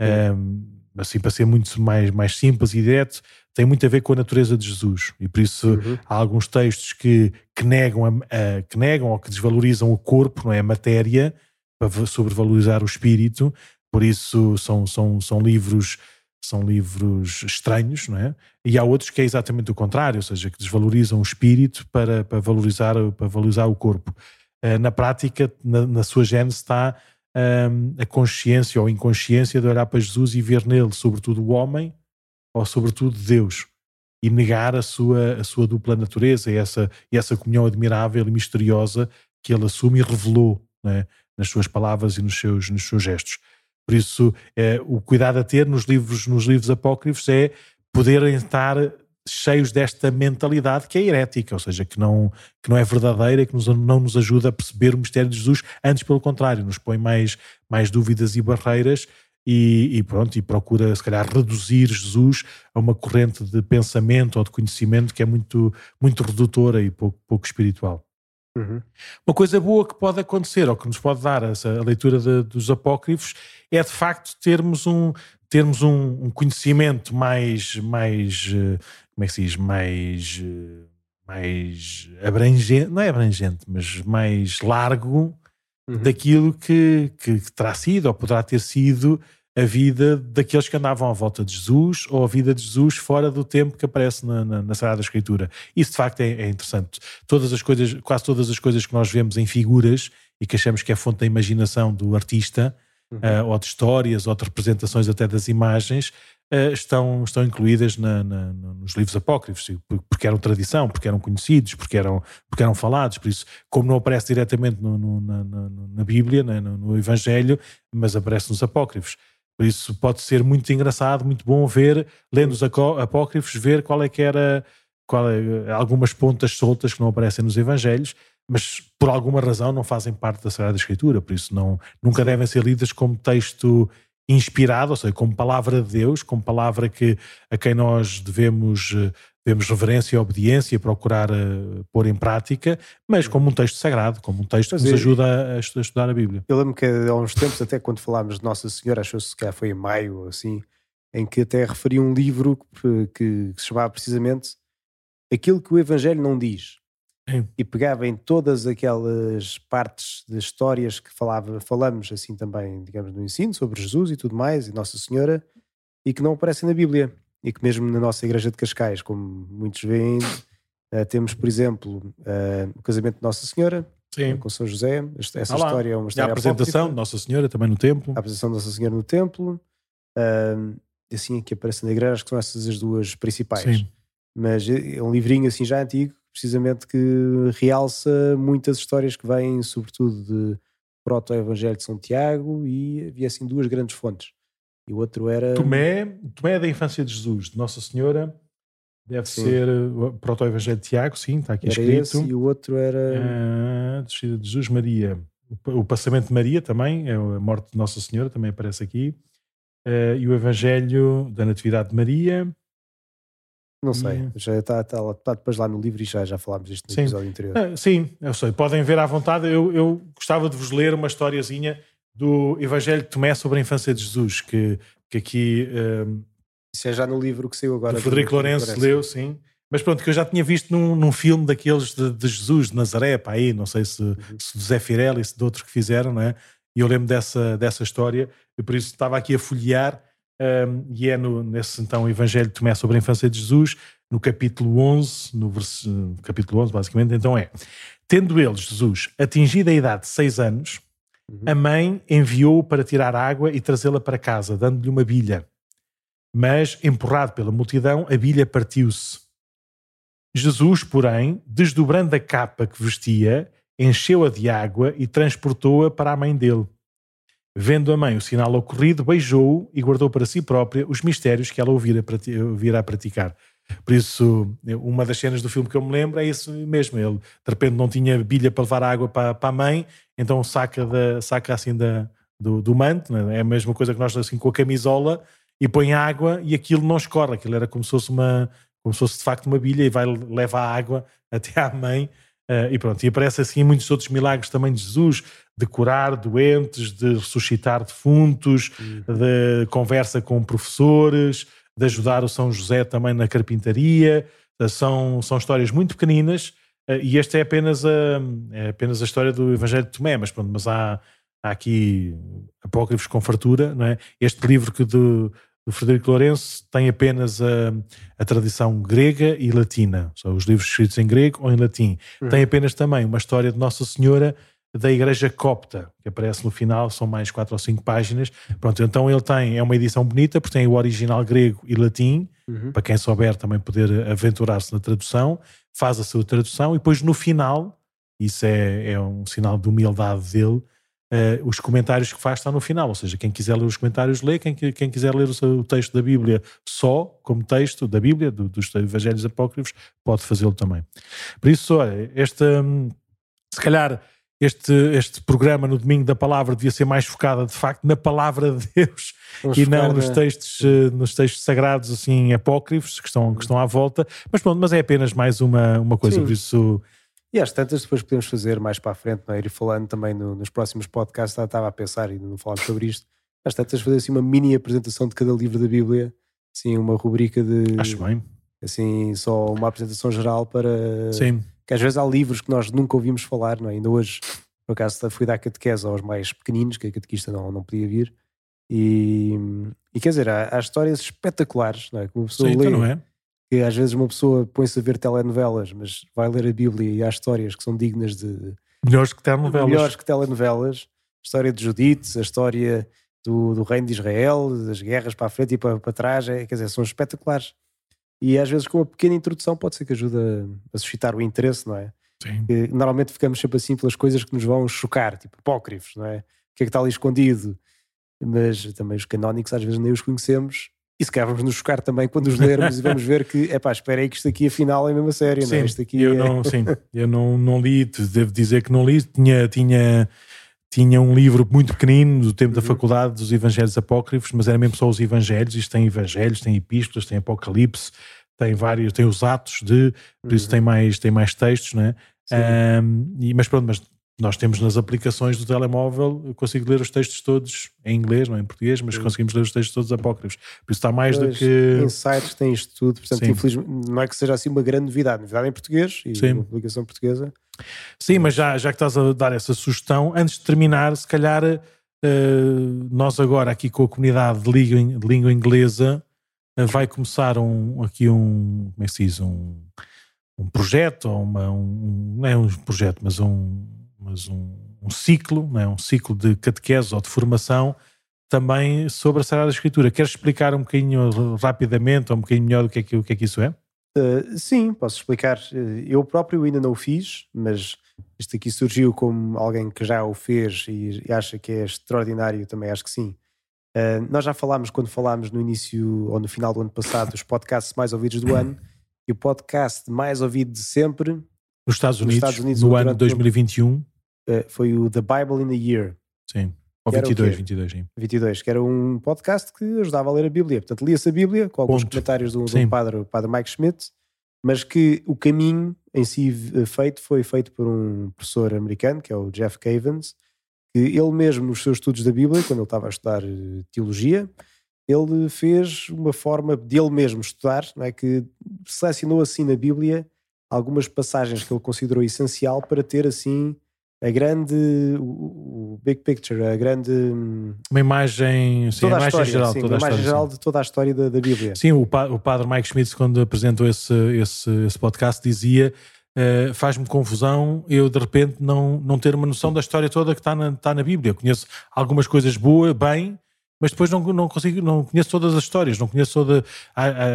Um, assim, para ser muito mais, mais simples e direto, tem muito a ver com a natureza de Jesus. E por isso uhum. há alguns textos que, que, negam a, a, que negam ou que desvalorizam o corpo, não é? A matéria, para sobrevalorizar o espírito. Por isso são, são, são livros são livros estranhos, não é? E há outros que é exatamente o contrário, ou seja, que desvalorizam o espírito para, para, valorizar, para valorizar o corpo. Uh, na prática, na, na sua gênese está um, a consciência ou inconsciência de olhar para Jesus e ver nele, sobretudo, o homem ou, sobretudo, Deus. E negar a sua, a sua dupla natureza e essa, e essa comunhão admirável e misteriosa que ele assume e revelou é? nas suas palavras e nos seus, nos seus gestos. Por isso, é, o cuidado a ter nos livros, nos livros apócrifos é poderem estar cheios desta mentalidade que é herética, ou seja, que não, que não é verdadeira e que nos, não nos ajuda a perceber o mistério de Jesus, antes pelo contrário, nos põe mais, mais dúvidas e barreiras e, e, pronto, e procura se calhar reduzir Jesus a uma corrente de pensamento ou de conhecimento que é muito, muito redutora e pouco, pouco espiritual. Uhum. Uma coisa boa que pode acontecer, ou que nos pode dar essa leitura de, dos apócrifos, é de facto termos um, termos um, um, conhecimento mais, mais, eh, como é que se diz, mais, eh, mais abrangente, não é abrangente, mas mais largo uhum. daquilo que, que, que terá sido ou poderá ter sido a vida daqueles que andavam à volta de Jesus ou a vida de Jesus fora do tempo que aparece na, na, na Sagrada Escritura. Isso de facto é, é, interessante. Todas as coisas, quase todas as coisas que nós vemos em figuras e que achamos que é fonte da imaginação do artista, uhum. uh, ou de histórias, ou de representações até das imagens, uh, estão, estão incluídas na, nos livros apócrifos, porque eram tradição, porque eram conhecidos, porque eram, porque eram falados. Por isso, como não aparece diretamente no, no, na, Bíblia, né, no, no Evangelho, mas aparece nos apócrifos. Por isso pode ser muito engraçado, muito bom ver, lendo os apócrifos, ver qual é que era qual é, algumas pontas soltas que não aparecem nos Evangelhos, mas por alguma razão não fazem parte da Sagrada Escritura, por isso não, nunca devem ser lidas como texto inspirado, ou seja, como palavra de Deus, como palavra que, a quem nós devemos eh, devemos reverência e obediência procurar uh, pôr em prática, mas como um texto sagrado, como um texto que nos ajuda a, a, estudar a Bíblia. Eu lembro que há uns tempos, até quando falámos de Nossa Senhora, acho que foi em maio, assim, em que até referia um livro que, que, que se chamava precisamente Aquilo que o Evangelho não diz. Sim. E pegava em todas aquelas partes de histórias que falava, falamos assim também, digamos, no ensino sobre Jesus e tudo mais, e Nossa Senhora, e que não aparecem na Bíblia e que mesmo na nossa igreja de Cascais, como muitos veem, uh, temos, por exemplo, uh, o casamento de Nossa Senhora Sim. com São José. Essa Olá. história é uma história. E a apresentação de Nossa Senhora também no templo. A apresentação de Nossa Senhora no templo. Uh, assim, aqui aparece na igreja, acho que são essas as duas principais. Sim. Mas é um livrinho assim já antigo, precisamente que realça muitas histórias que vêm, sobretudo de proto-evangelho de São Tiago, e havia assim duas grandes fontes E o outro era. Tomé, Tomé é da infância de Jesus, de Nossa Senhora. Deve Sim. ser o Proto-Evangelho de Tiago, sim, está aqui Era escrito. esse e o outro era. Ah, descida de Jesus, Maria. O pa- O passamento de Maria também, é a morte de Nossa Senhora, também aparece aqui. Ah, e o Evangelho da Natividade de Maria. Não sei. e- Já está, está, lá- está depois lá no livro e já, já falámos disto no Sim. episódio anterior. Ah, sim, eu sei, podem ver à vontade. Eu, eu gostava de vos ler uma historiazinha do Evangelho de Tomé sobre a infância de Jesus, que, que aqui ah, Isso é já no livro que saiu agora. Frederico Lourenço leu, sim. Mas pronto, que eu já tinha visto num, num filme daqueles de, de Jesus, de Nazaré, pá, aí, não sei se, se do Zé Firelli, se de outros que fizeram, não é? E eu lembro dessa, dessa história, e por isso estava aqui a folhear, um, e é no, nesse então Evangelho de Tomé sobre a infância de Jesus, no capítulo 11, no vers- capítulo 11, basicamente, então é: Tendo ele, Jesus, atingido a idade de seis anos, Uhum. A mãe enviou-o para tirar água e trazê-la para casa, dando-lhe uma bilha. Mas, empurrado pela multidão, a bilha partiu-se. Jesus, porém, desdobrando a capa que vestia, encheu-a de água e transportou-a para a mãe dele. Vendo a mãe o sinal ocorrido, beijou-o e guardou para si própria os mistérios que ela ouvira praticar. Por isso, uma das cenas do filme que eu me lembro é isso mesmo. Ele, de repente, não tinha bilha para levar água para, para a mãe, então saca, da, saca assim da, do, do manto, né? é a mesma coisa que nós assim com a camisola, e põe água e aquilo não escorre. Aquilo era como se fosse uma, como se fosse de facto uma bilha e vai leva a água até à mãe. eh, e pronto, e aparece assim muitos outros milagres também de Jesus, de curar doentes, de ressuscitar defuntos, de conversa com professores, de ajudar o São José também na carpintaria. Eh, São, são histórias muito pequeninas eh, e esta é apenas a, é apenas a história do Evangelho de Tomé, mas pronto, mas há, há aqui apócrifos com fartura, não é? Este livro que do, do Frederico Lourenço tem apenas a, a tradição grega e latina, são os livros escritos em grego ou em latim. Uhum. Tem apenas também uma história de Nossa Senhora da Igreja Copta, que aparece no final, são mais quatro ou cinco páginas. Pronto, então ele tem, é uma edição bonita, porque tem o original grego e latim, Uhum. para quem souber também poder aventurar-se na tradução, faz a sua tradução e depois no final, isso é, é um sinal de humildade dele, eh, os comentários que faz estão no final, ou seja, quem quiser ler os comentários lê, quem, quem quiser ler o, o texto da Bíblia só, como texto da Bíblia, do- dos Evangelhos Apócrifos, pode fazê-lo também. Por isso, olha, esta, hum, se calhar este, este programa no Domingo da Palavra devia ser mais focado de facto na Palavra de Deus Vamos e não nos textos, eh, nos textos sagrados assim apócrifos que estão, que estão à volta. Mas pronto, mas é apenas mais uma, uma coisa, Sim. por isso E às tantas depois podemos fazer mais para a frente, não é? ir falando também no- nos próximos podcasts, já estava a pensar e não falámos sobre isto, às tantas fazer assim uma mini apresentação de cada livro da Bíblia, assim uma rubrica de, acho bem. assim só uma apresentação geral para, Sim, que às vezes há livros que nós nunca ouvimos falar, não é? Ainda hoje, por acaso, fui dar catequese aos mais pequeninos, que a catequista não, não podia vir, e, e quer dizer, há, há histórias espetaculares, não é? Que uma pessoa sim lê, então não é? que às vezes uma pessoa põe-se a ver telenovelas, mas vai ler a Bíblia e há histórias que são dignas de Melhores que telenovelas. melhores que telenovelas. A história de Judite, a história do, do reino de Israel, das guerras para a frente e para, para trás, é, quer dizer, são espetaculares. E às vezes com uma pequena introdução pode ser que ajude a, suscitar o interesse, não é? Sim. Que normalmente ficamos sempre assim pelas coisas que nos vão chocar, tipo apócrifos, não é? O que é que está ali escondido? Mas também os canónicos às vezes nem os conhecemos e se calhar vamos nos chocar também quando os lermos e vamos ver que, é pá, espera aí que isto aqui afinal é mesmo a sério, não é? Sim, Isto aqui eu é... não, sim, eu não, não li, devo dizer que não li, tinha, tinha, tinha um livro muito pequenino do tempo da Uhum. faculdade dos Evangelhos Apócrifos, mas era mesmo só os Evangelhos, isto tem Evangelhos, tem Epístolas, tem Apocalipse, tem vários, tem os Atos de, por isso Uhum. tem mais, tem mais textos, é? Sim. Ahm, e- mas pronto, mas nós temos nas aplicações do telemóvel, eu consigo ler os textos todos em inglês, não em português, mas Sim. conseguimos ler os textos todos apócrifos. Por isso está mais Pois, do que. Tem sites, tem isto tudo, portanto, infelizmente, não é que seja assim uma grande novidade, novidade em português e Sim. uma publicação portuguesa. Sim, mas já, já que estás a dar essa sugestão, antes de terminar, se calhar eh, nós agora aqui com a comunidade de língua, de língua inglesa eh, vai começar um, aqui um, como é que se diz, um, um projeto, ou uma, um, não é um projeto, mas um, mas um, um ciclo, não é? um ciclo de catequese ou de formação também sobre a Sagrada Escritura. Queres explicar um bocadinho rapidamente ou um bocadinho melhor o que é que, o que, é que isso é? Uh, sim, posso explicar. Uh, Eu próprio ainda não o fiz, mas isto aqui surgiu como alguém que já o fez e, acha que é extraordinário, também acho que sim. Uh, nós já falámos quando falámos no início ou no final do ano passado dos podcasts mais ouvidos do ano e o podcast mais ouvido de sempre nos Estados Unidos, nos Estados Unidos no ano de 2021 uh, foi o The Bible in a Year. Sim. Ou 22, 22, sim. 22, que era um podcast que ajudava a ler a Bíblia. Portanto, lia-se a Bíblia com alguns Ponto. comentários do, do padre, o padre Mike Schmidt, mas que o caminho em si feito foi feito por um professor americano, que é o Jeff Cavens, que ele mesmo nos seus estudos da Bíblia, quando ele estava a estudar eh, teologia, ele fez uma forma de ele mesmo estudar, não é? que selecionou assim na Bíblia algumas passagens que ele considerou essencial para ter assim a grande, o, o, big picture, a grande... Uma imagem, sim, toda a, a imagem geral, sim, toda a imagem história, geral sim. de toda a história da, da Bíblia. Sim, o, o padre Mike Schmidt, quando apresentou esse, esse, esse podcast, dizia Uh, faz-me confusão eu de repente não, não ter uma noção da história toda que está na, está na Bíblia. Eu conheço algumas coisas boas, bem, mas depois não, não consigo, não conheço todas as histórias, não conheço toda.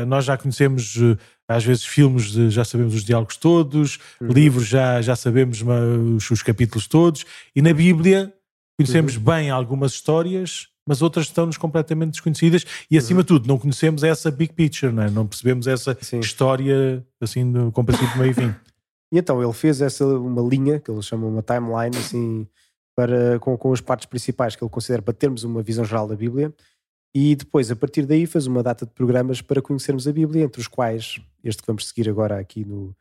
nós já conhecemos uh, às vezes filmes, de, já sabemos os diálogos todos, uhum. livros já, já sabemos os, os, capítulos todos, e na Bíblia conhecemos uhum. bem algumas histórias, mas outras estão-nos completamente desconhecidas e acima uhum. de tudo não conhecemos essa big picture, não, é? não percebemos essa Sim. história assim com princípio, meio e fim. E então ele fez essa uma linha que ele chama uma timeline assim para com, com as partes principais que ele considera para termos uma visão geral da Bíblia e depois a partir daí fez uma data de programas para conhecermos a Bíblia entre os quais este que vamos seguir agora aqui no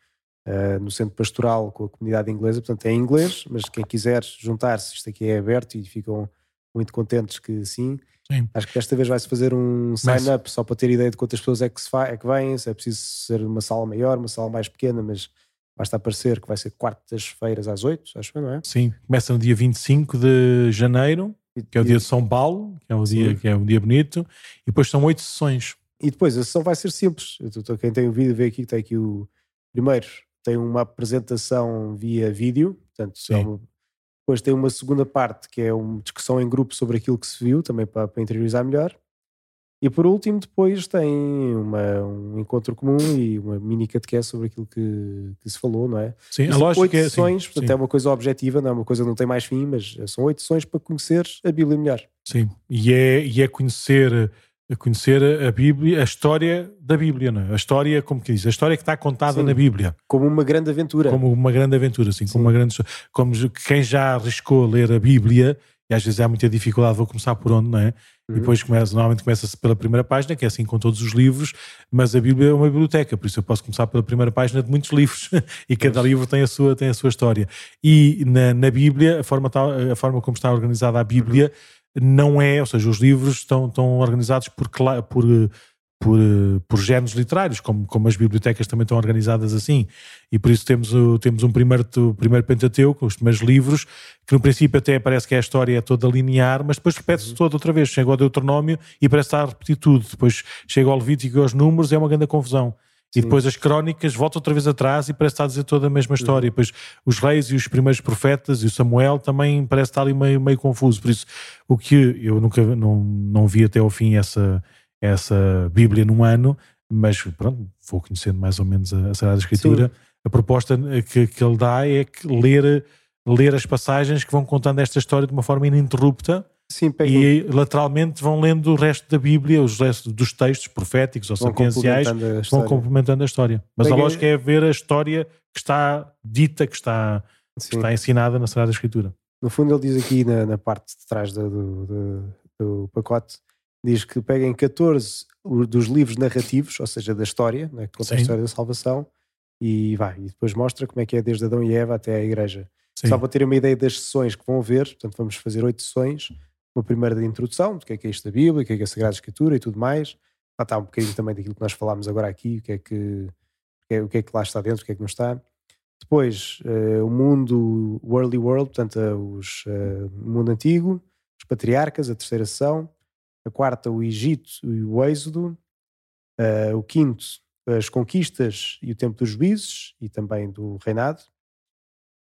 uh, no centro pastoral com a comunidade inglesa. Portanto é em inglês mas quem quiser juntar-se isto aqui é aberto e ficam muito contentes que sim. Sim. Acho que desta vez vai-se fazer um sign-up só para ter ideia de quantas pessoas é que, se é que vêm, se é preciso ser uma sala maior, uma sala mais pequena, mas Basta aparecer que vai ser quartas-feiras às 8, acho que não é? Sim, começa no dia 25 de janeiro, que é o dia de São Paulo, que é um, dia, que é um dia bonito, e depois são oito sessões. E depois a sessão vai ser simples. Quem tem o vídeo vê aqui que tem aqui o primeiro, tem uma apresentação via vídeo, portanto, é uma, depois tem uma segunda parte que é uma discussão em grupo sobre aquilo que se viu, também para, para interiorizar melhor. E por último, depois tem uma, um encontro comum e uma mini catequese sobre aquilo que, que se falou, não é? Sim, a lógica oito é sessões, sim, portanto sim. é uma coisa objetiva, não é uma coisa que não tem mais fim, mas são oito sessões para conhecer a Bíblia melhor. Sim, e é, e é conhecer, conhecer a Bíblia, a história da Bíblia, não é? A história, como que diz, a história que está contada sim, na Bíblia. Como uma grande aventura. Como uma grande aventura, sim, sim. como uma grande como quem já arriscou ler a Bíblia, e às vezes há muita dificuldade, vou começar por onde, não é? Uhum. E depois começa, normalmente começa-se pela primeira página, que é assim com todos os livros, mas a Bíblia é uma biblioteca, por isso eu posso começar pela primeira página de muitos livros e cada livro tem a sua, tem a sua história. E na, na Bíblia, a forma, tal, a forma como está organizada a Bíblia uhum. não é, ou seja, os livros estão, estão organizados por, por por, por géneros literários, como, como as bibliotecas também estão organizadas assim. E por isso temos, o, temos um primeiro, o primeiro Pentateuco, os primeiros livros, que no princípio até parece que a história é toda linear, mas depois repete-se uhum. toda outra vez. Chega ao Deuteronômio e parece estar a repetir tudo. Depois chega ao Levítico e aos Números, é uma grande confusão. Sim. E depois as crónicas voltam outra vez atrás e parece estar a dizer toda a mesma uhum. história. Uhum. Depois os reis e os primeiros profetas e o Samuel também parece estar ali meio, meio confuso. Por isso, o que eu nunca não, não vi até ao fim essa essa Bíblia num ano, mas pronto, vou conhecendo mais ou menos a, a Sagrada Escritura. Sim. A proposta que, que ele dá é que ler, ler as passagens que vão contando esta história de uma forma ininterrupta. Sim, e lateralmente vão lendo o resto da Bíblia, os restos dos textos proféticos ou sapienciais, vão complementando a história. Mas Peguei... a lógica é ver a história que está dita, que está, que está ensinada na Sagrada Escritura. No fundo, ele diz aqui na, na parte de trás do, do, do pacote diz que peguem 14 dos livros narrativos, ou seja, da história, né, que conta a história da salvação, e vai, e depois mostra como é que é desde Adão e Eva até a igreja. Sim. Só para terem uma ideia das sessões que vão ver, portanto vamos fazer oito sessões, uma primeira de introdução, do que é que é isto da Bíblia, o que é que é a Sagrada Escritura e tudo mais, lá está um bocadinho também daquilo que nós falámos agora aqui, o que é que, o que, é que lá está dentro, o que é que não está. Depois, uh, o mundo, o Early World, portanto, uh, os, uh, o mundo antigo, os patriarcas, a terceira sessão, a quarta, o Egito e o Êxodo, uh, o quinto, as conquistas e o tempo dos juízes e também do reinado.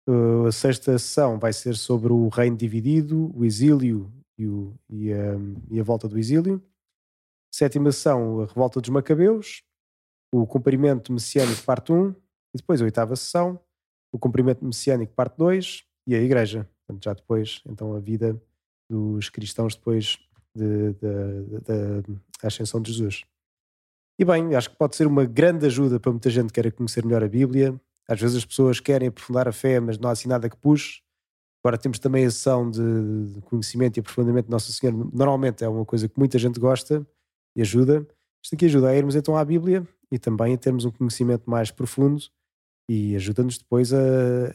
Uh, a sexta sessão vai ser sobre o reino dividido, o exílio e, o, e, a, e a volta do exílio. Sétima sessão, a revolta dos macabeus, o cumprimento messiânico parte 1, e depois a oitava sessão, o cumprimento messiânico parte 2 e a igreja. Portanto, já depois, então a vida dos cristãos depois de, de, de, da ascensão de Jesus. E bem, acho que pode ser uma grande ajuda para muita gente que queira conhecer melhor a Bíblia. Às vezes as pessoas querem aprofundar a fé, mas não há assim nada que puxe. Agora temos também a sessão de conhecimento e aprofundamento de Nossa Senhora. Normalmente é uma coisa que muita gente gosta e ajuda. Isto aqui ajuda a irmos então à Bíblia e também a termos um conhecimento mais profundo e ajuda-nos depois a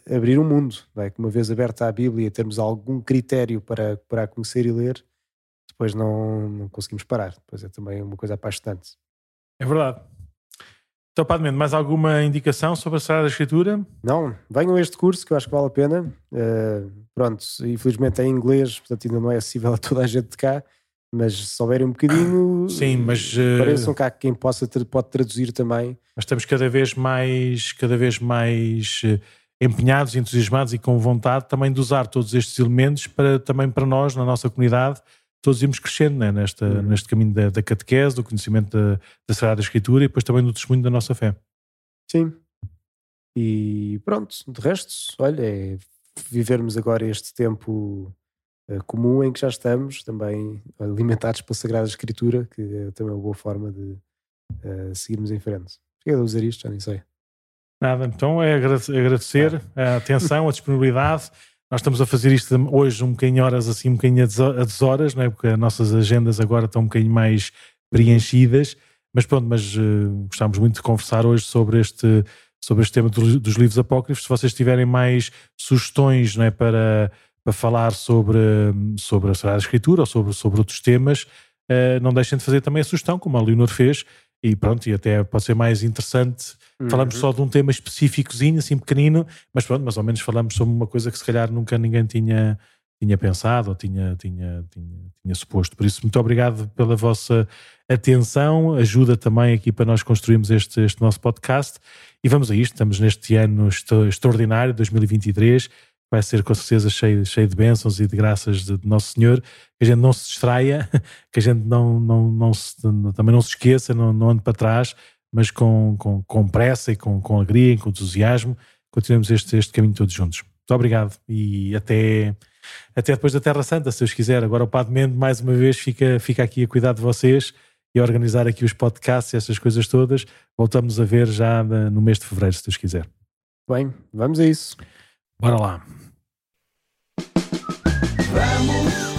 abrir o um mundo. Não é? Uma vez aberta a Bíblia, termos algum critério para, para a conhecer e ler, depois não, não conseguimos parar. Depois é também uma coisa apaixonante. É verdade. Então, Padre Mendes, mais alguma indicação sobre a Sagrada Escritura? Não, venham a este curso que eu acho que vale a pena. Uh, pronto, infelizmente é em inglês, portanto ainda não é acessível a toda a gente de cá, mas se souberem um bocadinho, Sim, mas uh, pareçam cá quem possa pode traduzir também. Mas estamos cada vez mais, cada vez mais uh, empenhados, entusiasmados e com vontade também de usar todos estes elementos para também para nós, na nossa comunidade, todos íamos crescendo né? Nesta, uhum. neste caminho da, da, catequese, do conhecimento da, da Sagrada Escritura e depois também do testemunho da nossa fé. Sim. E pronto, de resto, olha, é vivermos agora este tempo uh, comum em que já estamos também alimentados pela Sagrada Escritura, que é também uma boa forma de uh, seguirmos em frente. Porquê de usar isto? Já nem sei. Nada, então é agradecer ah. a atenção, a disponibilidade. Nós estamos a fazer isto hoje um bocadinho horas assim, um bocadinho a desoras, não é? porque as nossas agendas agora estão um bocadinho mais preenchidas, mas pronto, mas uh, gostávamos muito de conversar hoje sobre este, sobre este tema do, dos livros apócrifos. Se vocês tiverem mais sugestões não é? para, para falar sobre, sobre a Sagrada Escritura ou sobre, sobre outros temas, uh, não deixem de fazer também a sugestão, como a Leonor fez, e pronto, e até pode ser mais interessante Uhum. Falamos só de um tema específicozinho, assim pequenino, mas pronto, mais ou menos falamos sobre uma coisa que se calhar nunca ninguém tinha, tinha pensado ou tinha, tinha, tinha, tinha suposto. Por isso, muito obrigado pela vossa atenção, ajuda também aqui para nós construirmos este, este nosso podcast. E vamos a isto, estamos neste ano extraordinário, 2023, vai ser com certeza cheio, cheio de bênçãos e de graças de, de, Nosso Senhor, que a gente não se distraia, que a gente não, não, não se, também não se esqueça, não, não ande para trás, mas com, com, com pressa e com, com alegria e com entusiasmo, continuemos este, este caminho todos juntos. Muito obrigado e até, até depois da Terra Santa, se Deus quiser. Agora o Padre Mendo, mais uma vez, fica, fica aqui a cuidar de vocês e a organizar aqui os podcasts e essas coisas todas. Voltamos a ver já no mês de fevereiro, se Deus quiser. Bem, vamos a isso. Bora lá. Vamos